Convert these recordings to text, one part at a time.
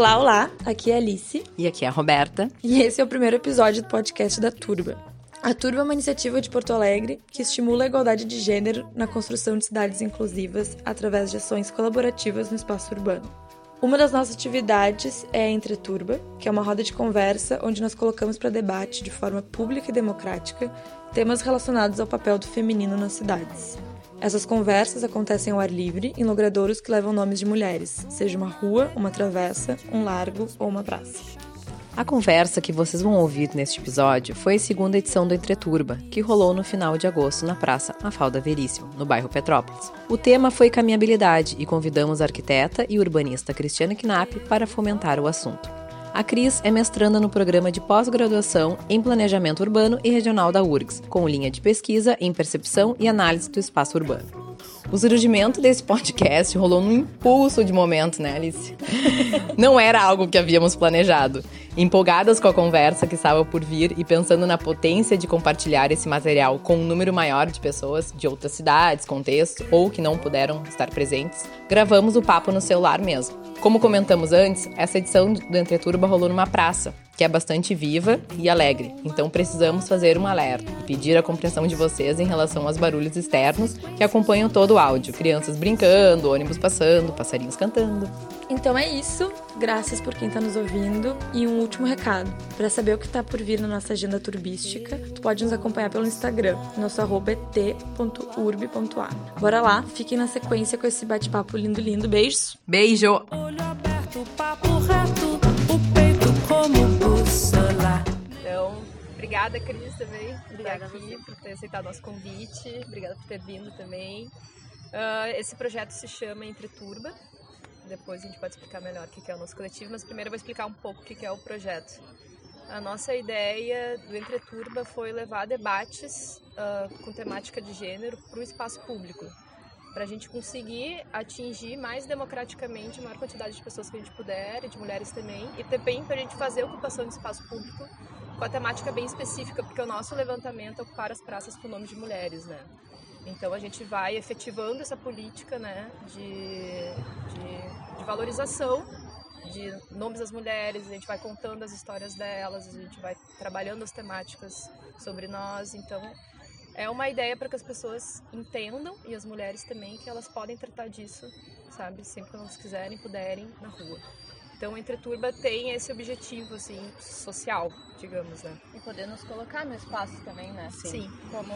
Olá, olá! Aqui é a Alice. E aqui é a Roberta. E esse é o primeiro episódio do podcast da Turba. A Turba é uma iniciativa de Porto Alegre que estimula a igualdade de gênero na construção de cidades inclusivas através de ações colaborativas no espaço urbano. Uma das nossas atividades é a Entre Turba, que é uma roda de conversa onde nós colocamos para debate de forma pública e democrática temas relacionados ao papel do feminino nas cidades. Essas conversas acontecem ao ar livre em logradouros que levam nomes de mulheres, seja uma rua, uma travessa, um largo ou uma praça. A conversa que vocês vão ouvir neste episódio foi a segunda edição do Entreturba, que rolou no final de agosto na Praça Mafalda Veríssimo, no bairro Petrópolis. O tema foi caminhabilidade e convidamos a arquiteta e urbanista Cristiane Knapp para fomentar o assunto. A Cris é mestranda no programa de pós-graduação em Planejamento Urbano e Regional da URGS, com linha de pesquisa em percepção e análise do espaço urbano. O surgimento desse podcast rolou num impulso de momento, né, Alice? Não era algo que havíamos planejado. Empolgadas com a conversa que estava por vir e pensando na potência de compartilhar esse material com um número maior de pessoas de outras cidades, contextos ou que não puderam estar presentes, gravamos o papo no celular mesmo. Como comentamos antes, essa edição do Entreturba rolou numa praça, que é bastante viva e alegre. Então precisamos fazer um alerta e pedir a compreensão de vocês em relação aos barulhos externos que acompanham todo o áudio. Crianças brincando, ônibus passando, passarinhos cantando. Então é isso. Graças por quem está nos ouvindo. E um último recado. Para saber o que está por vir na nossa agenda turbística, tu pode nos acompanhar pelo Instagram. Nosso arroba é t.urb.a. Bora lá, fiquem na sequência com esse bate-papo lindo, lindo. Beijos. Beijo! Olho aberto, papo reto, o peito como então, obrigada, Cris, também, obrigada por aqui, por ter aceitado nosso convite, obrigada por ter vindo também. Uh, esse projeto se chama Entre Turba, depois a gente pode explicar melhor o que é o nosso coletivo, mas primeiro eu vou explicar um pouco o que é o projeto. A nossa ideia do Entre Turba foi levar debates uh, com temática de gênero para o espaço público, para a gente conseguir atingir mais democraticamente a maior quantidade de pessoas que a gente puder, e de mulheres também, e também para a gente fazer ocupação de espaço público com a temática bem específica, porque o nosso levantamento é ocupar as praças com nome de mulheres, né? Então a gente vai efetivando essa política, né, de, de, de valorização de nomes das mulheres, a gente vai contando as histórias delas, a gente vai trabalhando as temáticas sobre nós, então é uma ideia para que as pessoas entendam e as mulheres também que elas podem tratar disso, sabe, sempre que elas quiserem, puderem na rua. Então, Entre Turba tem esse objetivo, assim, social, digamos, né? E poder nos colocar no espaço também, né? Sim. Sim. Como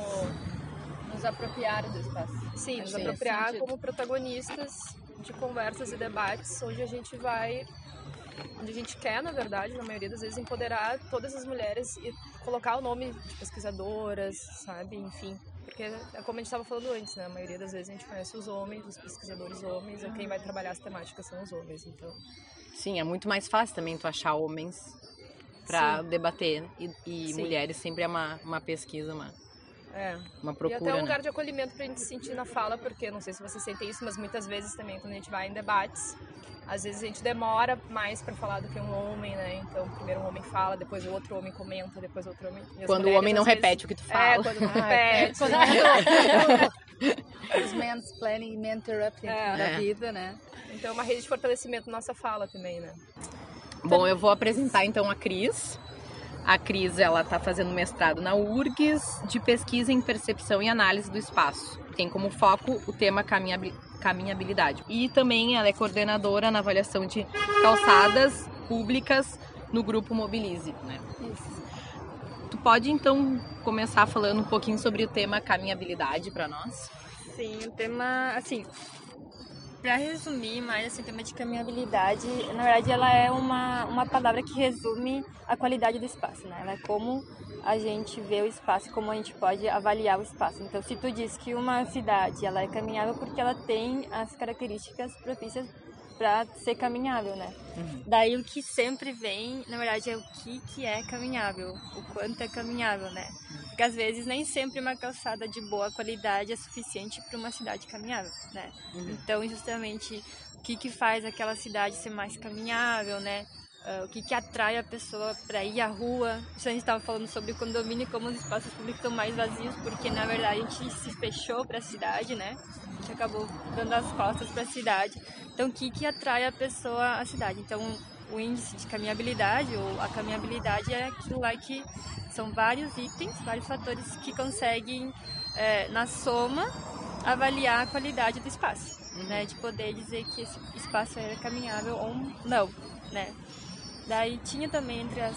nos apropriar do espaço. Sim, nos apropriar como protagonistas de conversas e debates, onde a gente vai, onde a gente quer, na verdade, na maioria das vezes, empoderar todas as mulheres e colocar o nome de pesquisadoras, sabe? Enfim, porque é como a gente estava falando antes, né? A maioria das vezes a gente conhece os homens, os pesquisadores homens, e quem vai trabalhar as temáticas são os homens, então Sim, é muito mais fácil também tu achar homens para debater. E, e mulheres sempre é uma, uma pesquisa, uma, é. uma procura. E até um né? lugar de acolhimento pra gente se sentir na fala, porque não sei se você sente isso, mas muitas vezes também quando a gente vai em debates, às vezes a gente demora mais para falar do que um homem, né? Então, primeiro um homem fala, depois o outro homem comenta, depois outro homem. Quando o homem não vezes... repete o que tu fala. É, quando não repete. quando... Os mansplaining e interrupting é. da vida, né? Então é uma rede de fortalecimento nossa fala também, né? Bom, eu vou apresentar então a Cris. A Cris, ela está fazendo mestrado na URGS de pesquisa em percepção e análise do espaço. Tem como foco o tema caminhabilidade. E também ela é coordenadora na avaliação de calçadas públicas no grupo Mobilize, né? Isso. Tu pode então começar falando um pouquinho sobre o tema caminhabilidade para nós? Sim, o tema, assim, para resumir mais assim, o tema de caminhabilidade, na verdade ela é uma, uma palavra que resume a qualidade do espaço, né? Ela é como a gente vê o espaço, como a gente pode avaliar o espaço. Então, se tu diz que uma cidade ela é caminhável porque ela tem as características propícias para ser caminhável, né? Uhum. Daí o que sempre vem, na verdade, é o que, que é caminhável, o quanto é caminhável, né? Porque às vezes nem sempre uma calçada de boa qualidade é suficiente para uma cidade caminhável, né? Uhum. Então, justamente, o que, que faz aquela cidade ser mais caminhável, né? Uh, o que, que atrai a pessoa para ir à rua. Isso a gente estava falando sobre o condomínio, como os espaços públicos estão mais vazios, porque na verdade a gente se fechou para a cidade, né? A gente acabou dando as costas para a cidade. Então, o que, que atrai a pessoa à cidade? Então, o índice de caminhabilidade, ou a caminhabilidade é aquilo lá que são vários itens, vários fatores que conseguem, é, na soma, avaliar a qualidade do espaço, né? De poder dizer que esse espaço é caminhável ou não, né? Daí tinha também entre as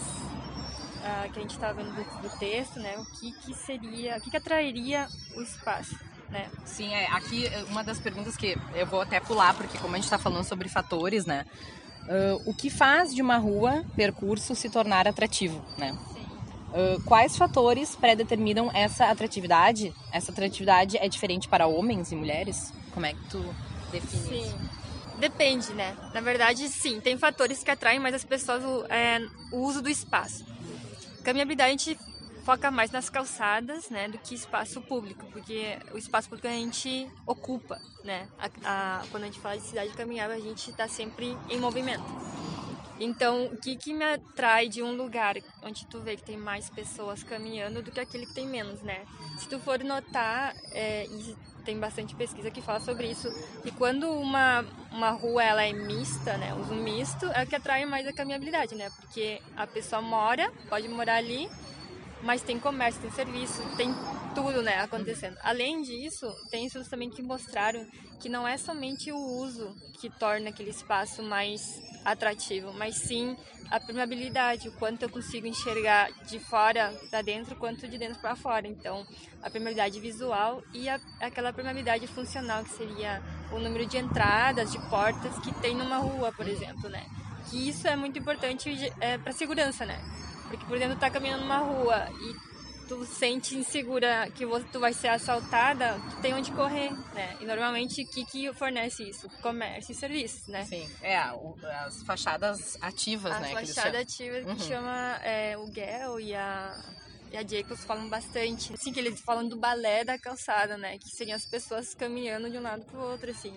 ah, que a gente estava vendo do, do texto, né? O que que seria, o que que atrairia o espaço, né? Sim, é, aqui é, uma das perguntas que eu vou até pular, porque como a gente está falando sobre fatores, né? ah, o que faz de uma rua, percurso, se tornar atrativo, né? Ah, quais fatores predeterminam essa atratividade? Essa atratividade é diferente para homens e mulheres? Como é que tu define isso? Depende, né? Na verdade, sim, tem fatores que atraem mais as pessoas o, é, o uso do espaço. Caminhabilidade a gente foca mais nas calçadas, né, do que espaço público, porque o espaço público a gente ocupa, né? A, a- quando a gente fala de cidade caminhável, a gente está sempre em movimento. Então, o que, que me atrai de um lugar onde tu vê que tem mais pessoas caminhando do que aquele que tem menos, né? Se tu for notar, é, e tem bastante pesquisa que fala sobre isso, que quando uma, uma rua ela é mista, né, uso misto, é o que atrai mais a caminhabilidade, né? Porque a pessoa mora, pode morar ali, mas tem comércio, tem serviço, tem tudo, né, acontecendo. Além disso, tem estudos também que mostraram que não é somente o uso que torna aquele espaço mais atrativo, mas sim a permeabilidade, o quanto eu consigo enxergar de fora para dentro, quanto de dentro para fora. Então, a permeabilidade visual e a, aquela permeabilidade funcional, que seria o número de entradas, de portas que tem numa rua, por exemplo, né? Que isso é muito importante é, para segurança, né? Porque, por exemplo, tu tá caminhando numa rua e tu sente insegura que tu vai ser assaltada, tu tem onde correr, né? E normalmente, o que que fornece isso? Comércio e serviços, né? Sim, é, as fachadas ativas, A né? eles fachada ativa que Uhum. chama é, o Gel e a, e a Jacobs falam bastante. Assim, que eles falam do balé da calçada, né? Que seriam as pessoas caminhando de um lado pro outro, assim.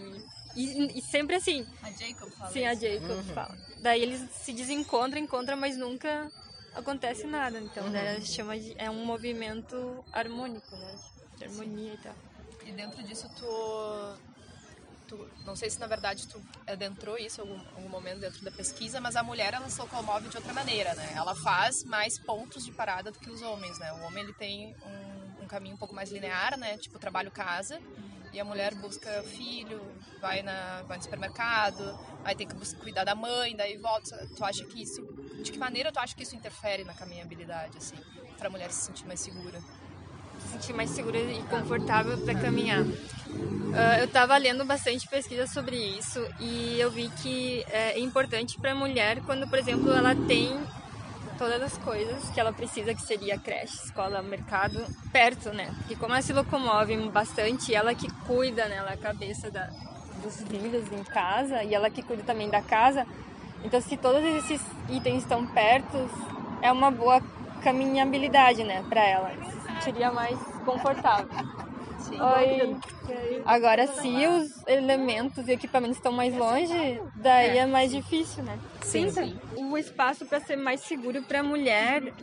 E, e sempre assim. A Jacob fala Sim, a isso. Jacobs fala. Daí eles se desencontram, encontram, mas nunca acontece nada. Então, né, ela chama de, é um movimento harmônico, né? De harmonia e tal. E dentro disso tu, tu- não sei se na verdade tu adentrou isso em algum, algum momento dentro da pesquisa, mas a mulher ela se locomove de outra maneira, né? Ela faz mais pontos de parada do que os homens, né? O homem ele tem um, um caminho um pouco mais linear, né? Tipo trabalho casa. E a mulher busca filho, vai, na, vai no supermercado, aí tem que bus- cuidar da mãe, daí volta. Tu acha que isso. De que maneira tu acha que isso interfere na caminhabilidade, assim? Pra mulher se sentir mais segura? se sentir mais segura e confortável para caminhar. Ah, eu estava lendo bastante pesquisa sobre isso e eu vi que é importante para a mulher quando, por exemplo, ela tem todas as coisas que ela precisa, que seria creche, escola, mercado, perto, né? Porque como ela se locomove bastante, ela que cuida, né? Ela é a cabeça da, dos filhos em casa e ela que cuida também da casa. Então, se todos esses itens estão perto, é uma boa caminhabilidade, né, para ela. Se sentiria mais confortável. Oi. Agora, se os elementos e equipamentos estão mais longe, daí é mais difícil, né? Sim, Sim, o espaço para ser mais seguro para a mulher,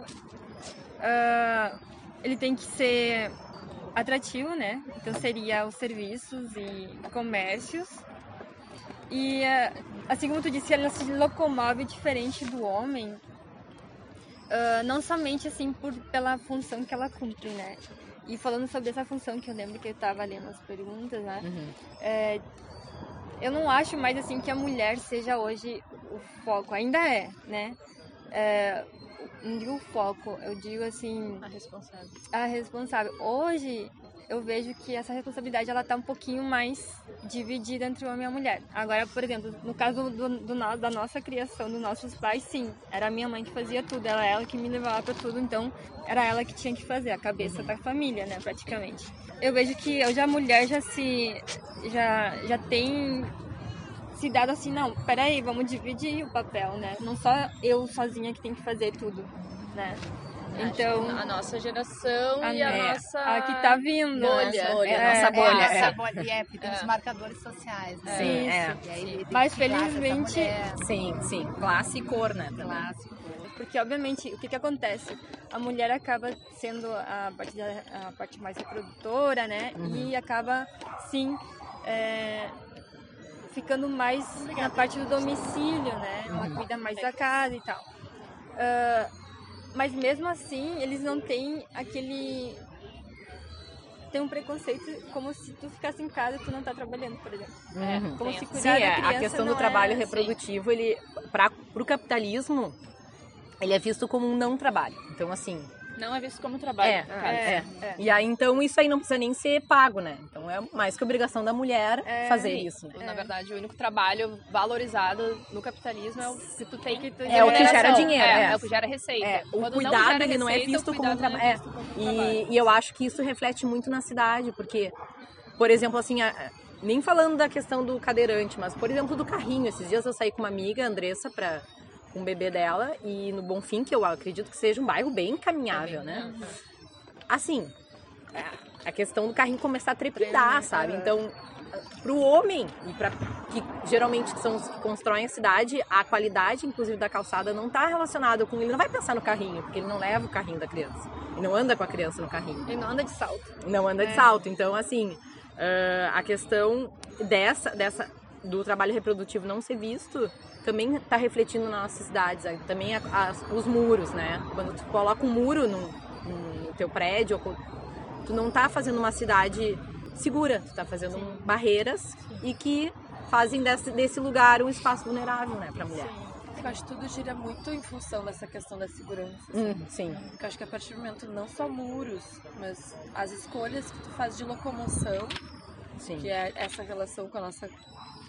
ah, ele tem que ser atrativo, né? Então seria os serviços e comércios. E ah, assim como tu disse, ela se locomove diferente do homem, ah, não somente assim por pela função que ela cumpre, né? E falando sobre essa função que eu lembro que eu estava lendo as perguntas, né? É, eu não acho mais assim que a mulher seja hoje o foco, ainda é, né? É, não digo o foco, eu digo assim A responsável. a responsável. Hoje eu vejo que essa responsabilidade ela tá um pouquinho mais dividida entre o homem e a mulher. Agora, por exemplo, no caso do, do no- da nossa criação, dos nossos pais, sim, era a minha mãe que fazia tudo, era ela que me levava para tudo, então era ela que tinha que fazer, a cabeça da família, né, praticamente. Eu vejo que hoje a mulher já se já já tem se dado assim, não, peraí, vamos dividir o papel, né? Não só eu sozinha que tem que fazer tudo, né? Então, a nossa geração a, e a é, nossa a que tá vindo. bolha. bolha, É, nossa bolha. É, é. essa bolha, e é, porque tem os marcadores sociais, né? Sim, é. E aí, Mas classe, felizmente- mulher, Sim, sim. Classe e cor, né? também. clássico. Porque, obviamente, o que, que acontece? A mulher acaba sendo a parte, da- a parte mais reprodutora, né? E acaba, sim, é, ficando mais na parte do domicílio, né? Ela cuida mais da casa e tal. Ah, mas mesmo assim, eles não têm aquele. Tem um preconceito como se tu ficasse em casa e tu não tá trabalhando, por exemplo. Uhum. Como se Sim, cuidar da é, criança a questão do trabalho é- reprodutivo, ele para o capitalismo, ele é visto como um não trabalho. Então assim, Não é visto como trabalho. é, cara. é, E aí então isso aí não precisa nem ser pago, né? Então é mais que obrigação da mulher É, fazer isso, né? Na verdade, o único trabalho valorizado no capitalismo é o que tu tem. que tu É o que gera- dinheiro, É, é. é o que gera receita. É, o Quando cuidado gera ele não é visto como um não é visto como um trabalho. E, e eu acho que isso reflete muito na cidade, porque, por exemplo, assim, a- nem falando da questão do cadeirante, mas, por exemplo, do carrinho. Esses dias eu saí com uma amiga, a Andressa, pra, com o bebê dela, e no Bonfim, que eu acredito que seja um bairro bem caminhável, né? Assim, a- a questão do carrinho começar a trepidar, sabe? Então, pro homem, e para que geralmente são os que constroem a cidade, a qualidade, inclusive, da calçada não tá relacionada com... Ele não vai pensar no carrinho, porque ele não leva o carrinho da criança. Ele não anda com a criança no carrinho Ele não anda de salto. não anda de salto. Então, assim, ah, a questão dessa, dessa do trabalho reprodutivo não ser visto também está refletindo nas nossas cidades. ah, Também a- os muros, né? Quando tu coloca um muro no, no teu prédio, tu não tá fazendo uma cidade segura, tu tá fazendo um- barreiras e que fazem desse, desse lugar um espaço vulnerável, né, pra mulher. Eu acho que tudo gira muito em função dessa questão da segurança. Hum, sim. Porque eu acho que a partir do momento, não só muros, mas as escolhas que tu faz de locomoção, Sim. que é essa relação com a nossa.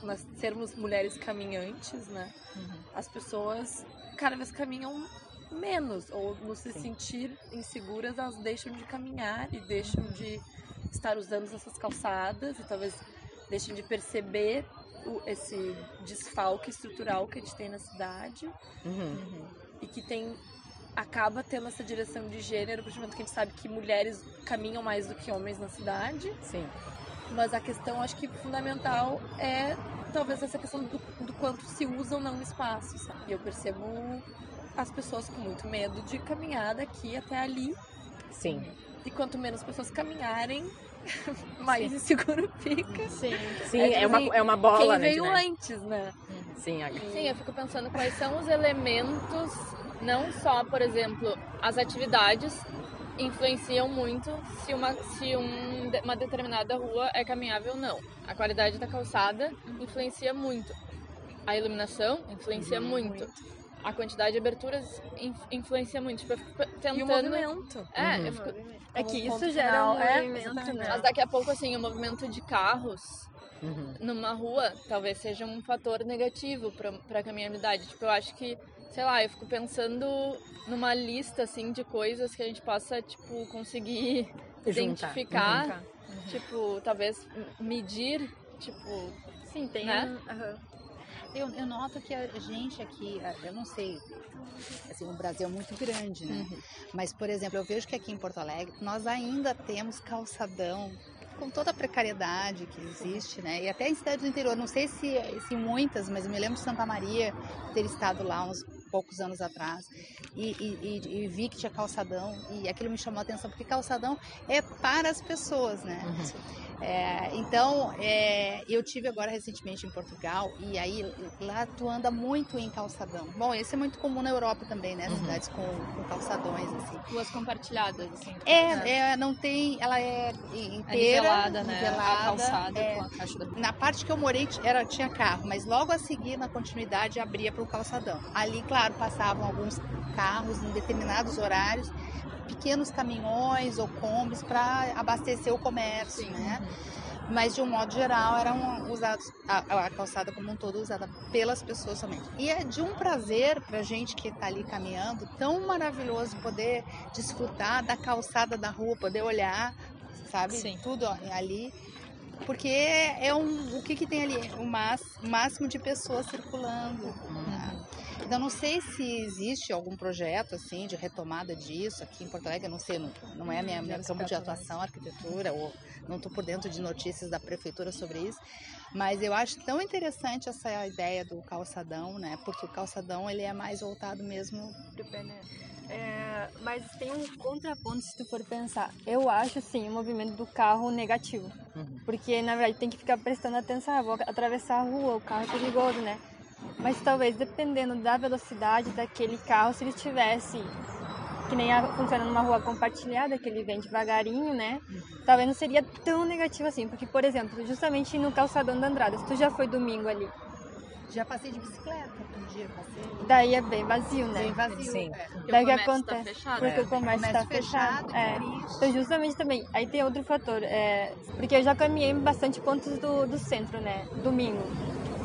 Nós sermos mulheres caminhantes, né? Uhum. As pessoas cada vez caminham menos, ou no se sentir inseguras, elas deixam de caminhar e deixam de estar usando essas calçadas e talvez deixem de perceber o- esse desfalque estrutural que a gente tem na cidade Uhum. e que tem acaba tendo essa direção de gênero, porque a gente sabe que mulheres caminham mais do que homens na cidade, Sim. Mas a questão acho que fundamental é talvez essa questão do, do quanto se usa ou não o espaço. Sabe? Eu percebo as pessoas com muito medo de caminhar daqui até ali, Sim. e quanto menos pessoas caminharem, mais inseguro fica. Sim. Sim, É, é, uma, assim, é uma bola, Quem né? veio né? antes, né? Sim, a- Sim, eu fico pensando quais são os elementos, não só, por exemplo, as atividades influenciam muito se uma, se um, uma determinada rua é caminhável ou não. A qualidade da calçada influencia muito. A iluminação influencia muito. A quantidade de aberturas in- influencia muito. Tipo, eu fico tentando... E o movimento. É, Uhum. eu fico... É que isso gera final, um é, movimento, né? Mas daqui a pouco, assim, o movimento de carros Uhum. numa rua talvez seja um fator negativo pra, pra caminhabilidade. Tipo, eu acho que, sei lá, eu fico pensando numa lista, assim, de coisas que a gente possa, tipo, conseguir Juntar. identificar. Tipo, talvez medir, tipo... Sim, tem Né? um- aham. Eu, eu noto que a gente aqui, eu não sei, assim, o Brasil é muito grande, né? Mas, por exemplo, eu vejo que aqui em Porto Alegre nós ainda temos calçadão com toda a precariedade que existe, né? E até em cidades do interior, não sei se, se muitas, mas eu me lembro de Santa Maria ter estado lá uns poucos anos atrás e, e- e- e vi que tinha calçadão e aquilo me chamou a atenção porque calçadão é para as pessoas, né? É, então, é, eu tive agora recentemente em Portugal e aí lá tu anda muito em calçadão. Bom, esse é muito comum na Europa também, né? Cidades com, com calçadões assim. Ruas compartilhadas, assim. É, é, não tem, ela é inteira, É nivelada, né? nivelada, a calçada é. com a caixa da... na parte que eu morei era, tinha carro, mas logo a seguir, na continuidade, abria para o calçadão. Ali, claro, passavam alguns carros em determinados horários, pequenos caminhões ou combis para abastecer o comércio, né? Mas de um modo geral eram usados a, a calçada como um todo usada pelas pessoas somente. E é de um prazer para gente que está ali caminhando, tão maravilhoso poder desfrutar da calçada da rua, poder olhar, sabe, Sim. tudo ali porque é um o que que tem ali o máximo de pessoas circulando né? Então não sei se existe algum projeto assim de retomada disso aqui em Porto Alegre eu não sei não, não é minha, minha campo de atuação arquitetura ou não estou por dentro de notícias da prefeitura sobre isso mas eu acho tão interessante essa ideia do calçadão né porque o calçadão ele é mais voltado mesmo É, mas tem um contraponto se tu for pensar. Eu acho, sim, o movimento do carro negativo. Porque, na verdade, tem que ficar prestando atenção. Ah, vou atravessar a rua, o carro é perigoso, né? Mas talvez, dependendo da velocidade daquele carro, se ele estivesse que nem a, funciona numa rua compartilhada, que ele vem devagarinho, né? Talvez não seria tão negativo assim. Porque, por exemplo, justamente no calçadão da Andrada, se tu já foi domingo ali, Já passei de bicicleta um dia, passei. daí é bem vazio, né? Bem vazio. Sim. é. Daí o que comércio tá acontece? fechado, porque é. o comércio está fechado. fechado, É. Então, justamente também. Aí tem outro fator. É, porque eu já caminhei em bastante pontos do, do centro, né? Domingo.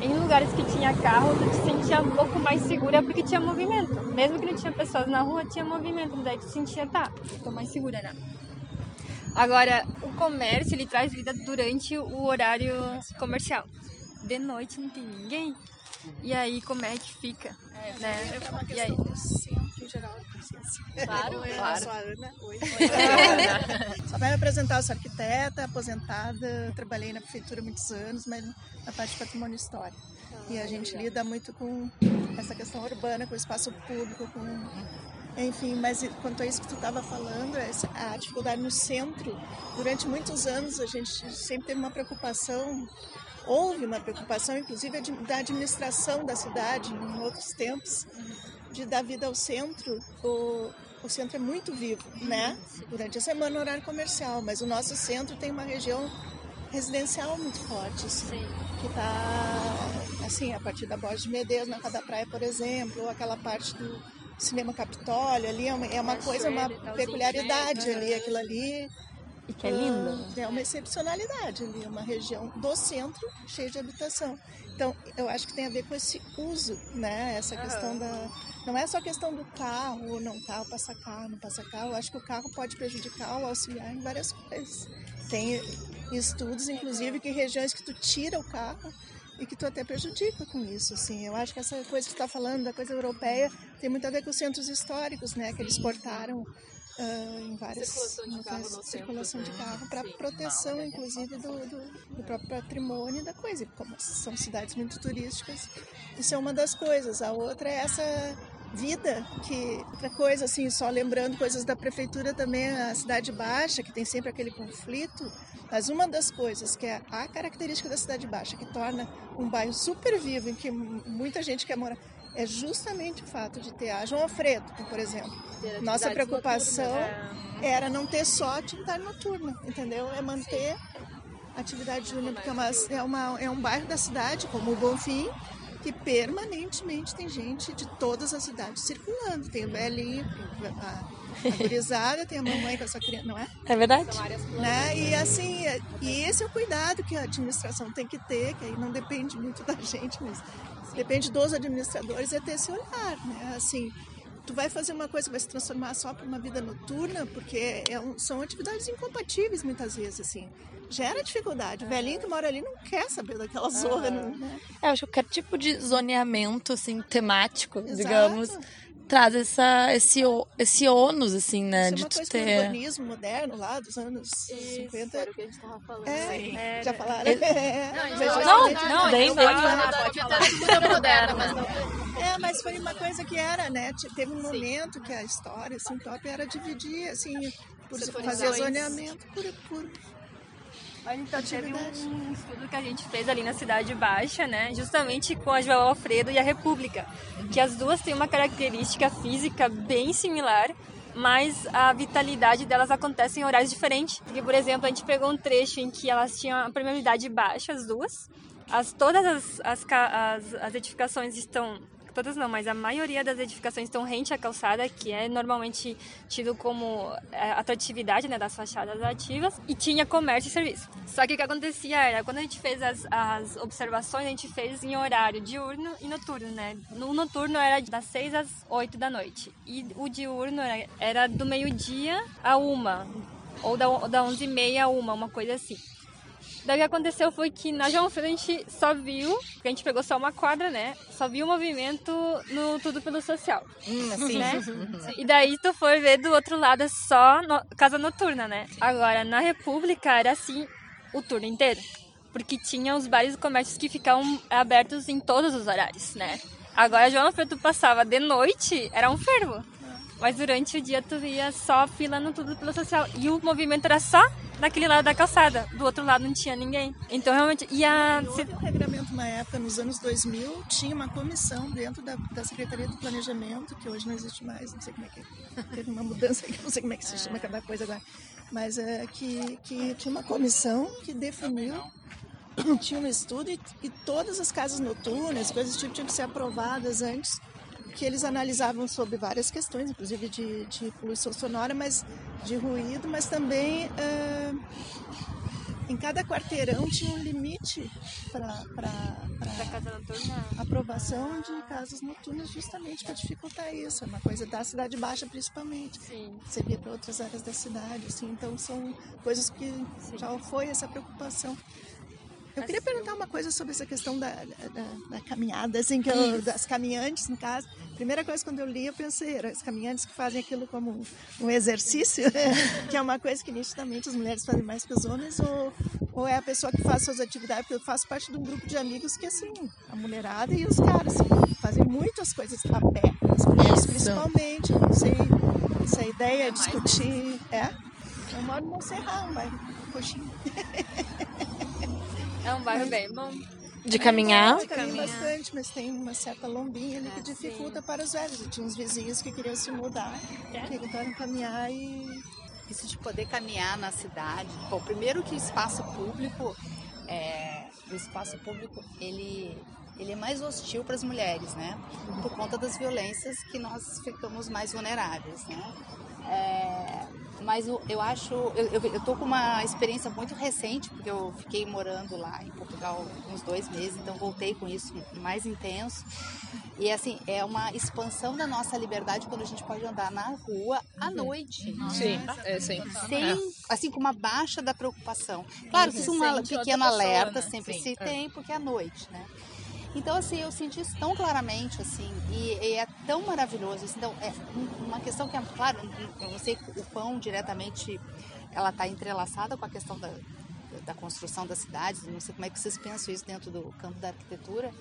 Em lugares que tinha carro, tu te sentia um pouco mais segura porque tinha movimento. Mesmo que não tinha pessoas na rua, tinha movimento. Daí tu sentia, tá, tô mais segura, né? Agora, o comércio, ele traz vida durante o horário comercial. De noite não tem ninguém. E aí, como é que fica? né? E aí? Claro, Claro. claro. Sou a Ana. Oi. Só para me apresentar, eu sou arquiteta, aposentada, trabalhei na prefeitura muitos anos, mas na parte de patrimônio histórico. E a gente lida muito com essa questão urbana, com o espaço público, com enfim, mas quanto a isso que tu estava falando, a dificuldade no centro, durante muitos anos a gente sempre teve uma preocupação, houve uma preocupação, inclusive da administração da cidade em outros tempos, de dar vida ao centro. O, o centro é muito vivo, né? Durante a semana horário comercial, mas o nosso centro tem uma região residencial muito forte, assim, que está assim, a partir da Borges de Medeiros, na Cada Praia, por exemplo, ou aquela parte do Cinema Capitólio, ali é uma, é uma coisa, uma peculiaridade ali, aquilo ali. E que é lindo. É uma excepcionalidade ali, é uma região do centro cheia de habitação. Então, eu acho que tem a ver com esse uso, né? Essa questão da. Não é só questão do carro, não carro, passar carro, não passar carro. Eu acho que o carro pode prejudicar ou auxiliar em várias coisas. Tem estudos, inclusive, que regiões que tu tira o carro e que tu até prejudica com isso, assim. Eu acho que essa coisa que tu está falando da coisa europeia tem muito a ver com os centros históricos, né? Que eles portaram ah, em várias Circulação de carro centro, de né? carro para proteção, inclusive, do, do, do próprio patrimônio da coisa. E como são cidades muito turísticas, isso é uma das coisas. A outra é essa vida que outra coisa assim só lembrando coisas da prefeitura também a cidade baixa que tem sempre aquele conflito mas uma das coisas que é a característica da cidade baixa que torna um bairro super vivo em que muita gente quer morar é justamente o fato de ter a João Alfredo por exemplo nossa preocupação era não ter só atividade noturna, entendeu? É manter atividade diurna, porque é, uma, é, uma, é um bairro da cidade, como o Bonfim, que permanentemente tem gente de todas as cidades circulando. Tem o velhinho, a, a gurizada, tem a mamãe com a sua criança, não é? É verdade? né? E assim, e esse é o cuidado que a administração tem que ter, que aí não depende muito da gente, mas depende dos administradores, é ter esse olhar, né? Assim, tu vai fazer uma coisa, vai se transformar só para uma vida noturna, porque é um- são atividades incompatíveis muitas vezes, assim. Gera dificuldade. O velhinho que mora ali não quer saber daquela zorra, não, né? Eu acho que qualquer tipo de zoneamento, assim, temático, Exato. digamos, traz essa, esse, esse ônus, assim, né? Isso é de uma tu coisa do ter. urbanismo moderno lá dos anos 50. Era o que a gente tava falando. É, É, já falaram? É, Não, mas não, não, nem Não, pode não, da arquitetura moderna, mas não É, mas foi uma coisa que era, né? Te- Teve um momento que a história, assim, top era dividir, assim, por fazer zoneamento por, por Mas então teve um estudo que a gente fez ali na Cidade Baixa, né? Justamente com a João Alfredo e a República. Que as duas têm uma característica física bem similar, mas a vitalidade delas acontece em horários diferentes. Porque, por exemplo, a gente pegou um trecho em que elas tinham a permeabilidade baixa, as duas. As, todas as, as, as, as edificações estão. Todas não, mas a maioria das edificações estão rente à calçada, que é normalmente tido como é, atratividade né, das fachadas ativas, e tinha comércio e serviço. Só que o que acontecia era, quando a gente fez as, as observações, a gente fez em horário diurno e noturno, né? No noturno era das 6 às 8 da noite, e o diurno era, do meio-dia a uma, ou da, da 11h30 a uma, uma coisa assim. Daí o que aconteceu foi que na João gente só viu, porque a gente pegou só uma quadra, né? Só viu o movimento no Tudo pelo Social. assim. Né? E daí tu foi ver do outro lado só no- casa noturna, né? Agora, na República era assim o turno inteiro. Porque tinha os bares e comércios que ficavam abertos em todos os horários, né? Agora, João Alfredo tu passava de noite, era um fervo. Mas durante o dia tu via só fila no tudo pelo social. E o movimento era só daquele lado da calçada. Do outro lado não tinha ninguém. Então realmente. E a. E houve um regramento uma época, nos anos 2000, tinha uma comissão dentro da, da Secretaria do Planejamento, que hoje não existe mais, não sei como é que. Teve uma mudança que não sei como é que se chama cada coisa agora. Mas é que, que tinha uma comissão que definiu tinha um estudo e, e, todas as casas noturnas, coisas do tipo, tinham que ser aprovadas antes, que eles analisavam sobre várias questões, inclusive de, de poluição sonora, mas de ruído, mas também uh, em cada quarteirão tinha um limite para aprovação de casas noturnas, justamente para dificultar isso. É uma coisa da cidade baixa, principalmente. Sim. Você via para outras áreas da cidade, assim, então são coisas que Sim. já foi essa preocupação. Eu queria perguntar uma coisa sobre essa questão da, da, da caminhada, assim, que eu, das caminhantes, no caso. Primeira coisa, quando eu li, eu pensei, as caminhantes que fazem aquilo como um, um exercício, que é uma coisa que nitidamente as mulheres fazem mais que os homens, ou, ou é a pessoa que faz suas atividades, porque eu faço parte de um grupo de amigos que, assim, a mulherada e os caras assim, fazem muitas coisas a pé, as mulheres Isso. principalmente, não sei, essa ideia, é discutir, é. Eu moro no Monserrat, bairro coxinha. É um bairro bem bom. De caminhar? De caminhar bastante, mas tem uma certa lombinha ali que é, dificulta sim. para os velhos. Eu tinha uns vizinhos que queriam se mudar, é? que queriam caminhar e... Isso de poder caminhar na cidade. Bom, primeiro que o espaço público, é, o espaço público, ele ele é mais hostil para as mulheres, né? Por conta das violências que nós ficamos mais vulneráveis, né? É, mas eu acho, eu, eu, eu, tô com uma experiência muito recente, porque eu fiquei morando lá em Portugal uns dois meses, então voltei com isso mais intenso. E assim, é uma expansão da nossa liberdade quando a gente pode andar na rua à uhum. noite. Sim, é, sim. Sem, assim, com uma baixa da preocupação. Claro, isso é um pequeno alerta né? sempre sim, se é. tem, porque é à noite, né? Então, assim, eu senti isso tão claramente, assim, e, e é tão maravilhoso. Assim, então, é uma questão que, é, claro, eu não sei o quão diretamente ela está entrelaçada com a questão da, da construção das cidades, não sei como é que vocês pensam isso dentro do campo da arquitetura,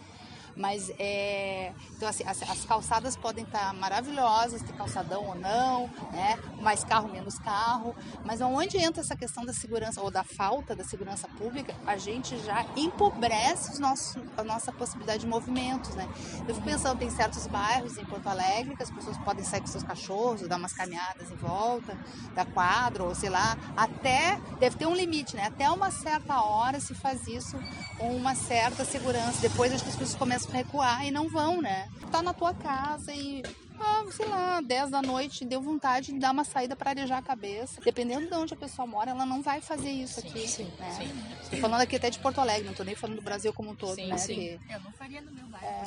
mas é. Então, assim, as, as calçadas podem estar maravilhosas, ter calçadão ou não, né? Mais carro, menos carro. Mas onde entra essa questão da segurança ou da falta da segurança pública, a gente já empobrece os nossos, a nossa possibilidade de movimentos, né? Eu fico pensando, tem certos bairros em Porto Alegre que as pessoas podem sair com seus cachorros, dar umas caminhadas em volta da quadra, ou sei lá, até. Deve ter um limite, né? Até uma certa hora se faz isso com uma certa segurança. Depois acho que as pessoas começam recuar e não vão, né? Tá na tua casa e ah, sei lá, 10 da noite, deu vontade de dar uma saída para arejar a cabeça. Dependendo de onde a pessoa mora, ela não vai fazer isso sim, aqui. Sim, né? sim. Tô falando aqui até de Porto Alegre, não tô nem falando do Brasil como um todo, sim, né? Sim. Que... Eu não faria no meu bairro. É.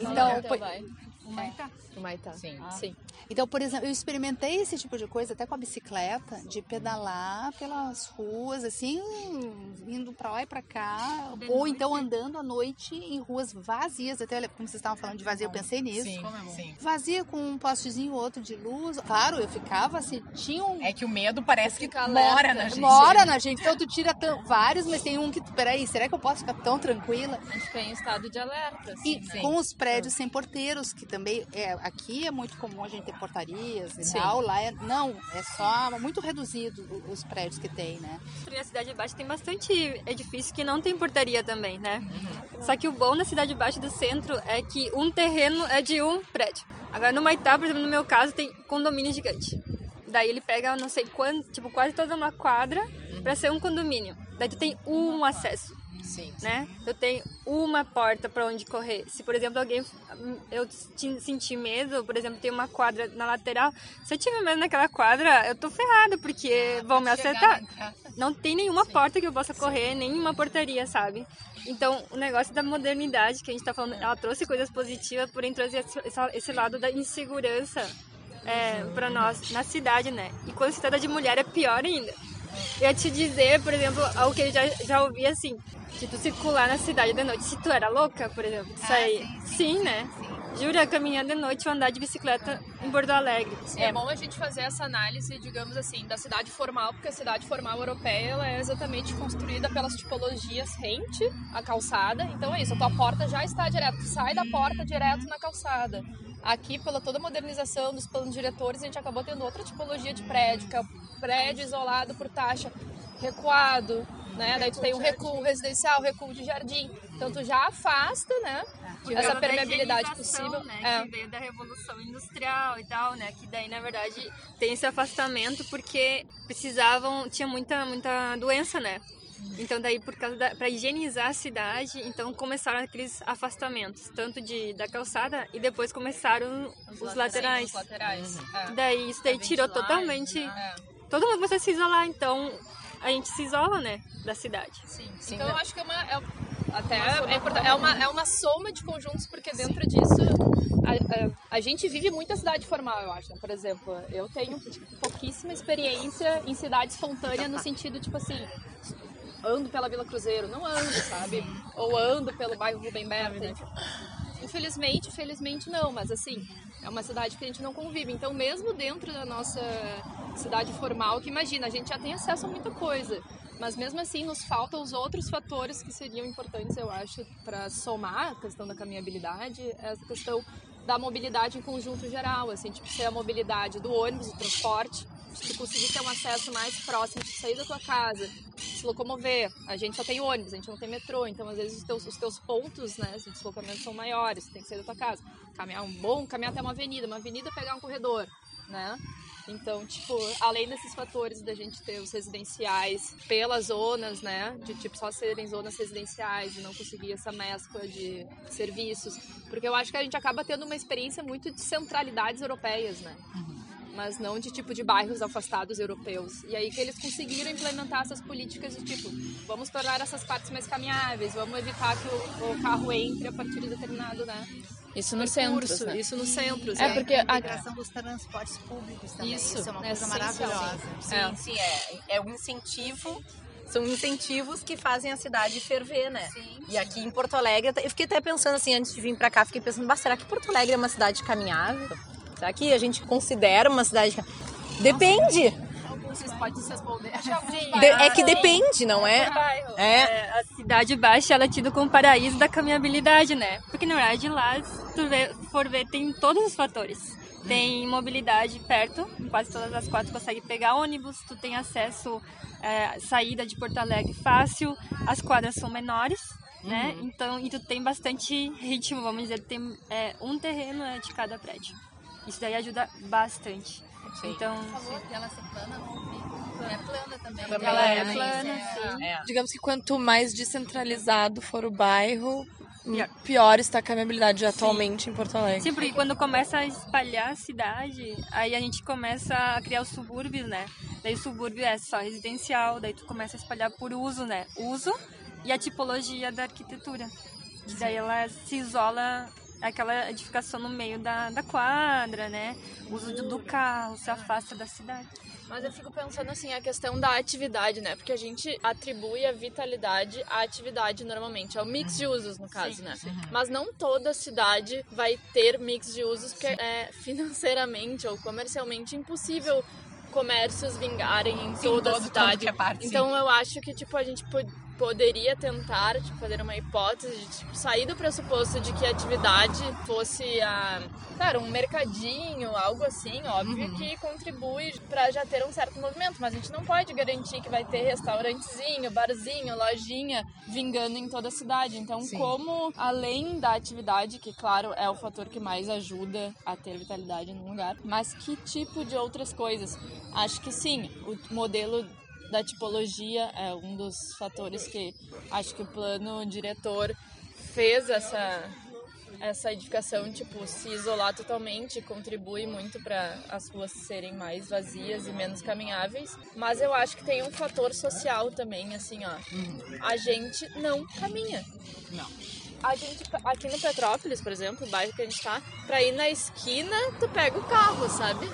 Então, foi... O Maitá. O Maitá. Sim, ah. sim. Então, por exemplo, eu experimentei esse tipo de coisa até com a bicicleta, de pedalar pelas ruas, assim, indo pra lá e pra cá, de ou noite. então andando à noite em ruas vazias. Até como vocês estavam falando de vazia, eu pensei nisso. Sim, sim. Vazia com um postezinho outro de luz. Claro, eu ficava assim, tinha um. É que o medo parece que mora na gente. Mora na gente. Então tu tira vários, mas tem um que. Peraí, será que eu posso ficar tão tranquila? A gente tem estado de alerta. Assim, e né? com os prédios sem porteiros, que também é, aqui é muito comum a gente ter portarias e Sim. tal. Lá é, não, é só muito reduzido os prédios que tem, né? Na Cidade Baixa tem bastante edifício que não tem portaria também, né? Uhum. Só que o bom na Cidade Baixa do centro é que um terreno é de um prédio. Agora no Maitá, por exemplo, no meu caso, tem condomínio gigante. Daí ele pega, não sei quanto, tipo, quase toda uma quadra uhum. para ser um condomínio. Daí tu tem um acesso. Sim, sim. né? Eu tenho uma porta para onde correr. Se, por exemplo, alguém eu sentir medo, por exemplo, tem uma quadra na lateral, se eu tiver medo naquela quadra, eu tô ferrada porque ah, vão me acertar. Não tem nenhuma sim. porta que eu possa correr, sim. nenhuma portaria, sabe? Então, o negócio da modernidade que a gente tá falando, ela trouxe coisas positivas, porém trouxe esse, esse lado da insegurança é, para nós na cidade, né? E quando se trata de mulher é pior ainda. Eu ia te dizer, por exemplo, algo que eu já, já ouvi assim, de tu circular na cidade de noite. Se tu era louca, por exemplo, sair. Ah, sim, sim. sim, né? Sim. Jura, caminhar de noite ou andar de bicicleta em Porto Alegre. É bom a gente fazer essa análise, digamos assim, da cidade formal, porque a cidade formal europeia ela é exatamente construída pelas tipologias rente, a calçada. Então é isso, a tua porta já está direto, tu sai da porta direto na calçada. Aqui, pela toda a modernização dos planos diretores, a gente acabou tendo outra tipologia de prédio, que é o prédio isolado por taxa recuado, né? Daí tu tem um recuo residencial, recuo de jardim. Então tu já afasta, né? Que Essa da permeabilidade possível. Né, É. Que veio da Revolução Industrial e tal, né? Que daí, na verdade, tem esse afastamento porque precisavam... Tinha muita, muita doença, né? Então daí, por causa da... Pra higienizar a cidade, então começaram aqueles afastamentos. Tanto de, da calçada e depois começaram os, laterais. Os laterais. é. Daí, isso daí tirou totalmente... É. Todo mundo vai se isolar, então... A gente se isola, né? Da cidade. Sim. Sim, então né? eu acho que é uma. É, até é, importante- é uma, é uma soma de conjuntos, porque dentro disso a, a, a gente vive muita cidade formal, eu acho. né? Por exemplo, eu tenho tipo, pouquíssima experiência em cidade espontânea no sentido, tipo assim, ando pela Vila Cruzeiro, não ando, sabe? Ou ando pelo bairro Rubem Berta. enfim. Infelizmente, felizmente não, mas assim, é uma cidade que a gente não convive. Então, mesmo dentro da nossa cidade formal, que imagina, a gente já tem acesso a muita coisa, mas mesmo assim nos faltam os outros fatores que seriam importantes, eu acho, para somar a questão da caminhabilidade, essa questão da mobilidade em conjunto geral, assim, tipo, ser a mobilidade do ônibus, do transporte, tu conseguir ter um acesso mais próximo, de sair da tua casa, se locomover. A gente só tem ônibus, a gente não tem metrô, então às vezes os teus, os teus pontos né, de deslocamento são maiores, tem que sair da tua casa. Caminhar um bom, caminhar até uma avenida, uma avenida pegar um corredor, né? Então, tipo, além desses fatores da gente ter os residenciais pelas zonas, né? De tipo só serem zonas residenciais e não conseguir essa mescla de serviços. Porque eu acho que a gente acaba tendo uma experiência muito de centralidades europeias, né? Mas não de tipo de bairros afastados europeus. E aí que eles conseguiram implementar essas políticas de tipo, vamos tornar essas partes mais caminháveis, vamos evitar que o, o carro entre a partir de determinado, né? Isso no centro, né? Isso nos centros. É né? porque a a- integração dos transportes públicos também. Isso, Isso, é uma é coisa maravilhosa. Sim, É. sim, é, é um incentivo. São incentivos que fazem a cidade ferver, né? E aqui em Porto Alegre, eu fiquei até pensando assim, antes de vir pra cá, fiquei pensando, "Bah, será que Porto Alegre é uma cidade caminhável? Será que a gente considera uma cidade Depende. Vocês podem se responder. De- é que depende, não é? É. É, a cidade baixa ela é tida como paraíso da caminhabilidade, né? Porque na verdade lá, se tu vê- for ver, tem todos os fatores. Tem mobilidade perto, em quase todas as quatro consegue pegar ônibus, tu tem acesso, é, saída de Porto Alegre fácil, as quadras são menores, né? Então, e tu tem bastante ritmo, vamos dizer, tem é, um terreno é, de cada prédio. Isso daí ajuda bastante. Então, E ela ser plana, não vi. É plana também. Também ela é é, plana, sim. É. Digamos que quanto mais descentralizado for o bairro, Pior. pior está a caminhabilidade atualmente em Porto Alegre. Sim, porque quando começa a espalhar a cidade, aí a gente começa a criar os subúrbios, né? Daí o subúrbio é só residencial, daí tu começa a espalhar por uso, né? Uso e a tipologia da arquitetura. Que daí ela se isola aquela edificação no meio da, da quadra, né? O uso do, do carro, se afasta da cidade. Mas eu fico pensando assim, a questão da atividade, né? Porque a gente atribui a vitalidade à atividade normalmente. É o mix de usos, no caso, né? Mas não toda cidade vai ter mix de usos, porque é financeiramente ou comercialmente impossível comércios vingarem em Sim, toda a cidade. é parte, sim. então eu acho que tipo a gente poderia tentar tipo, fazer uma hipótese de tipo, sair do pressuposto de que a atividade fosse a claro um mercadinho algo assim óbvio Uhum. que contribui para já ter um certo movimento mas a gente não pode garantir que vai ter restaurantezinho barzinho lojinha vingando em toda a cidade então Sim. como além da atividade que claro é o fator que mais ajuda a ter vitalidade num lugar mas que tipo de outras coisas acho que sim o modelo da tipologia é um dos fatores que acho que o plano diretor fez essa essa edificação tipo se isolar totalmente contribui muito para as ruas serem mais vazias e menos caminháveis. Mas eu acho que tem um fator social também assim ó. A gente não caminha. Não. A gente aqui no Petrópolis por exemplo o bairro que a gente tá para ir na esquina tu pega o carro sabe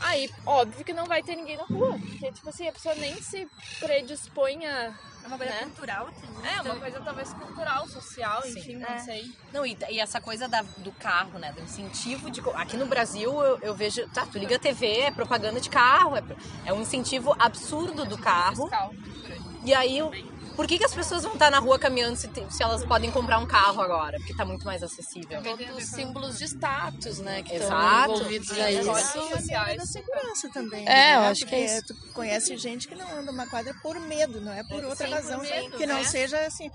Aí, óbvio que não vai ter ninguém na rua. Porque, tipo assim, a pessoa nem se predispõe a. É uma coisa Né? cultural, É, uma coisa talvez cultural, social, enfim, não É. sei. Não, e, e essa coisa da- do carro, né? Do incentivo de. Aqui no Brasil eu, eu vejo. Tá, tu liga a TV, é propaganda de carro, é, é um incentivo absurdo do carro. Fiscal. E aí, o- Por que, que as pessoas vão estar na rua caminhando se, se elas podem comprar um carro agora? Porque tá muito mais acessível. Os símbolos de status, né? Que estão Exato. envolvidos a Isso, isso. e a da segurança também. É, eu né? acho que é Porque Tu conhece gente que não anda uma quadra por medo, não é por outra Sim, por razão. medo, que não né? seja assim,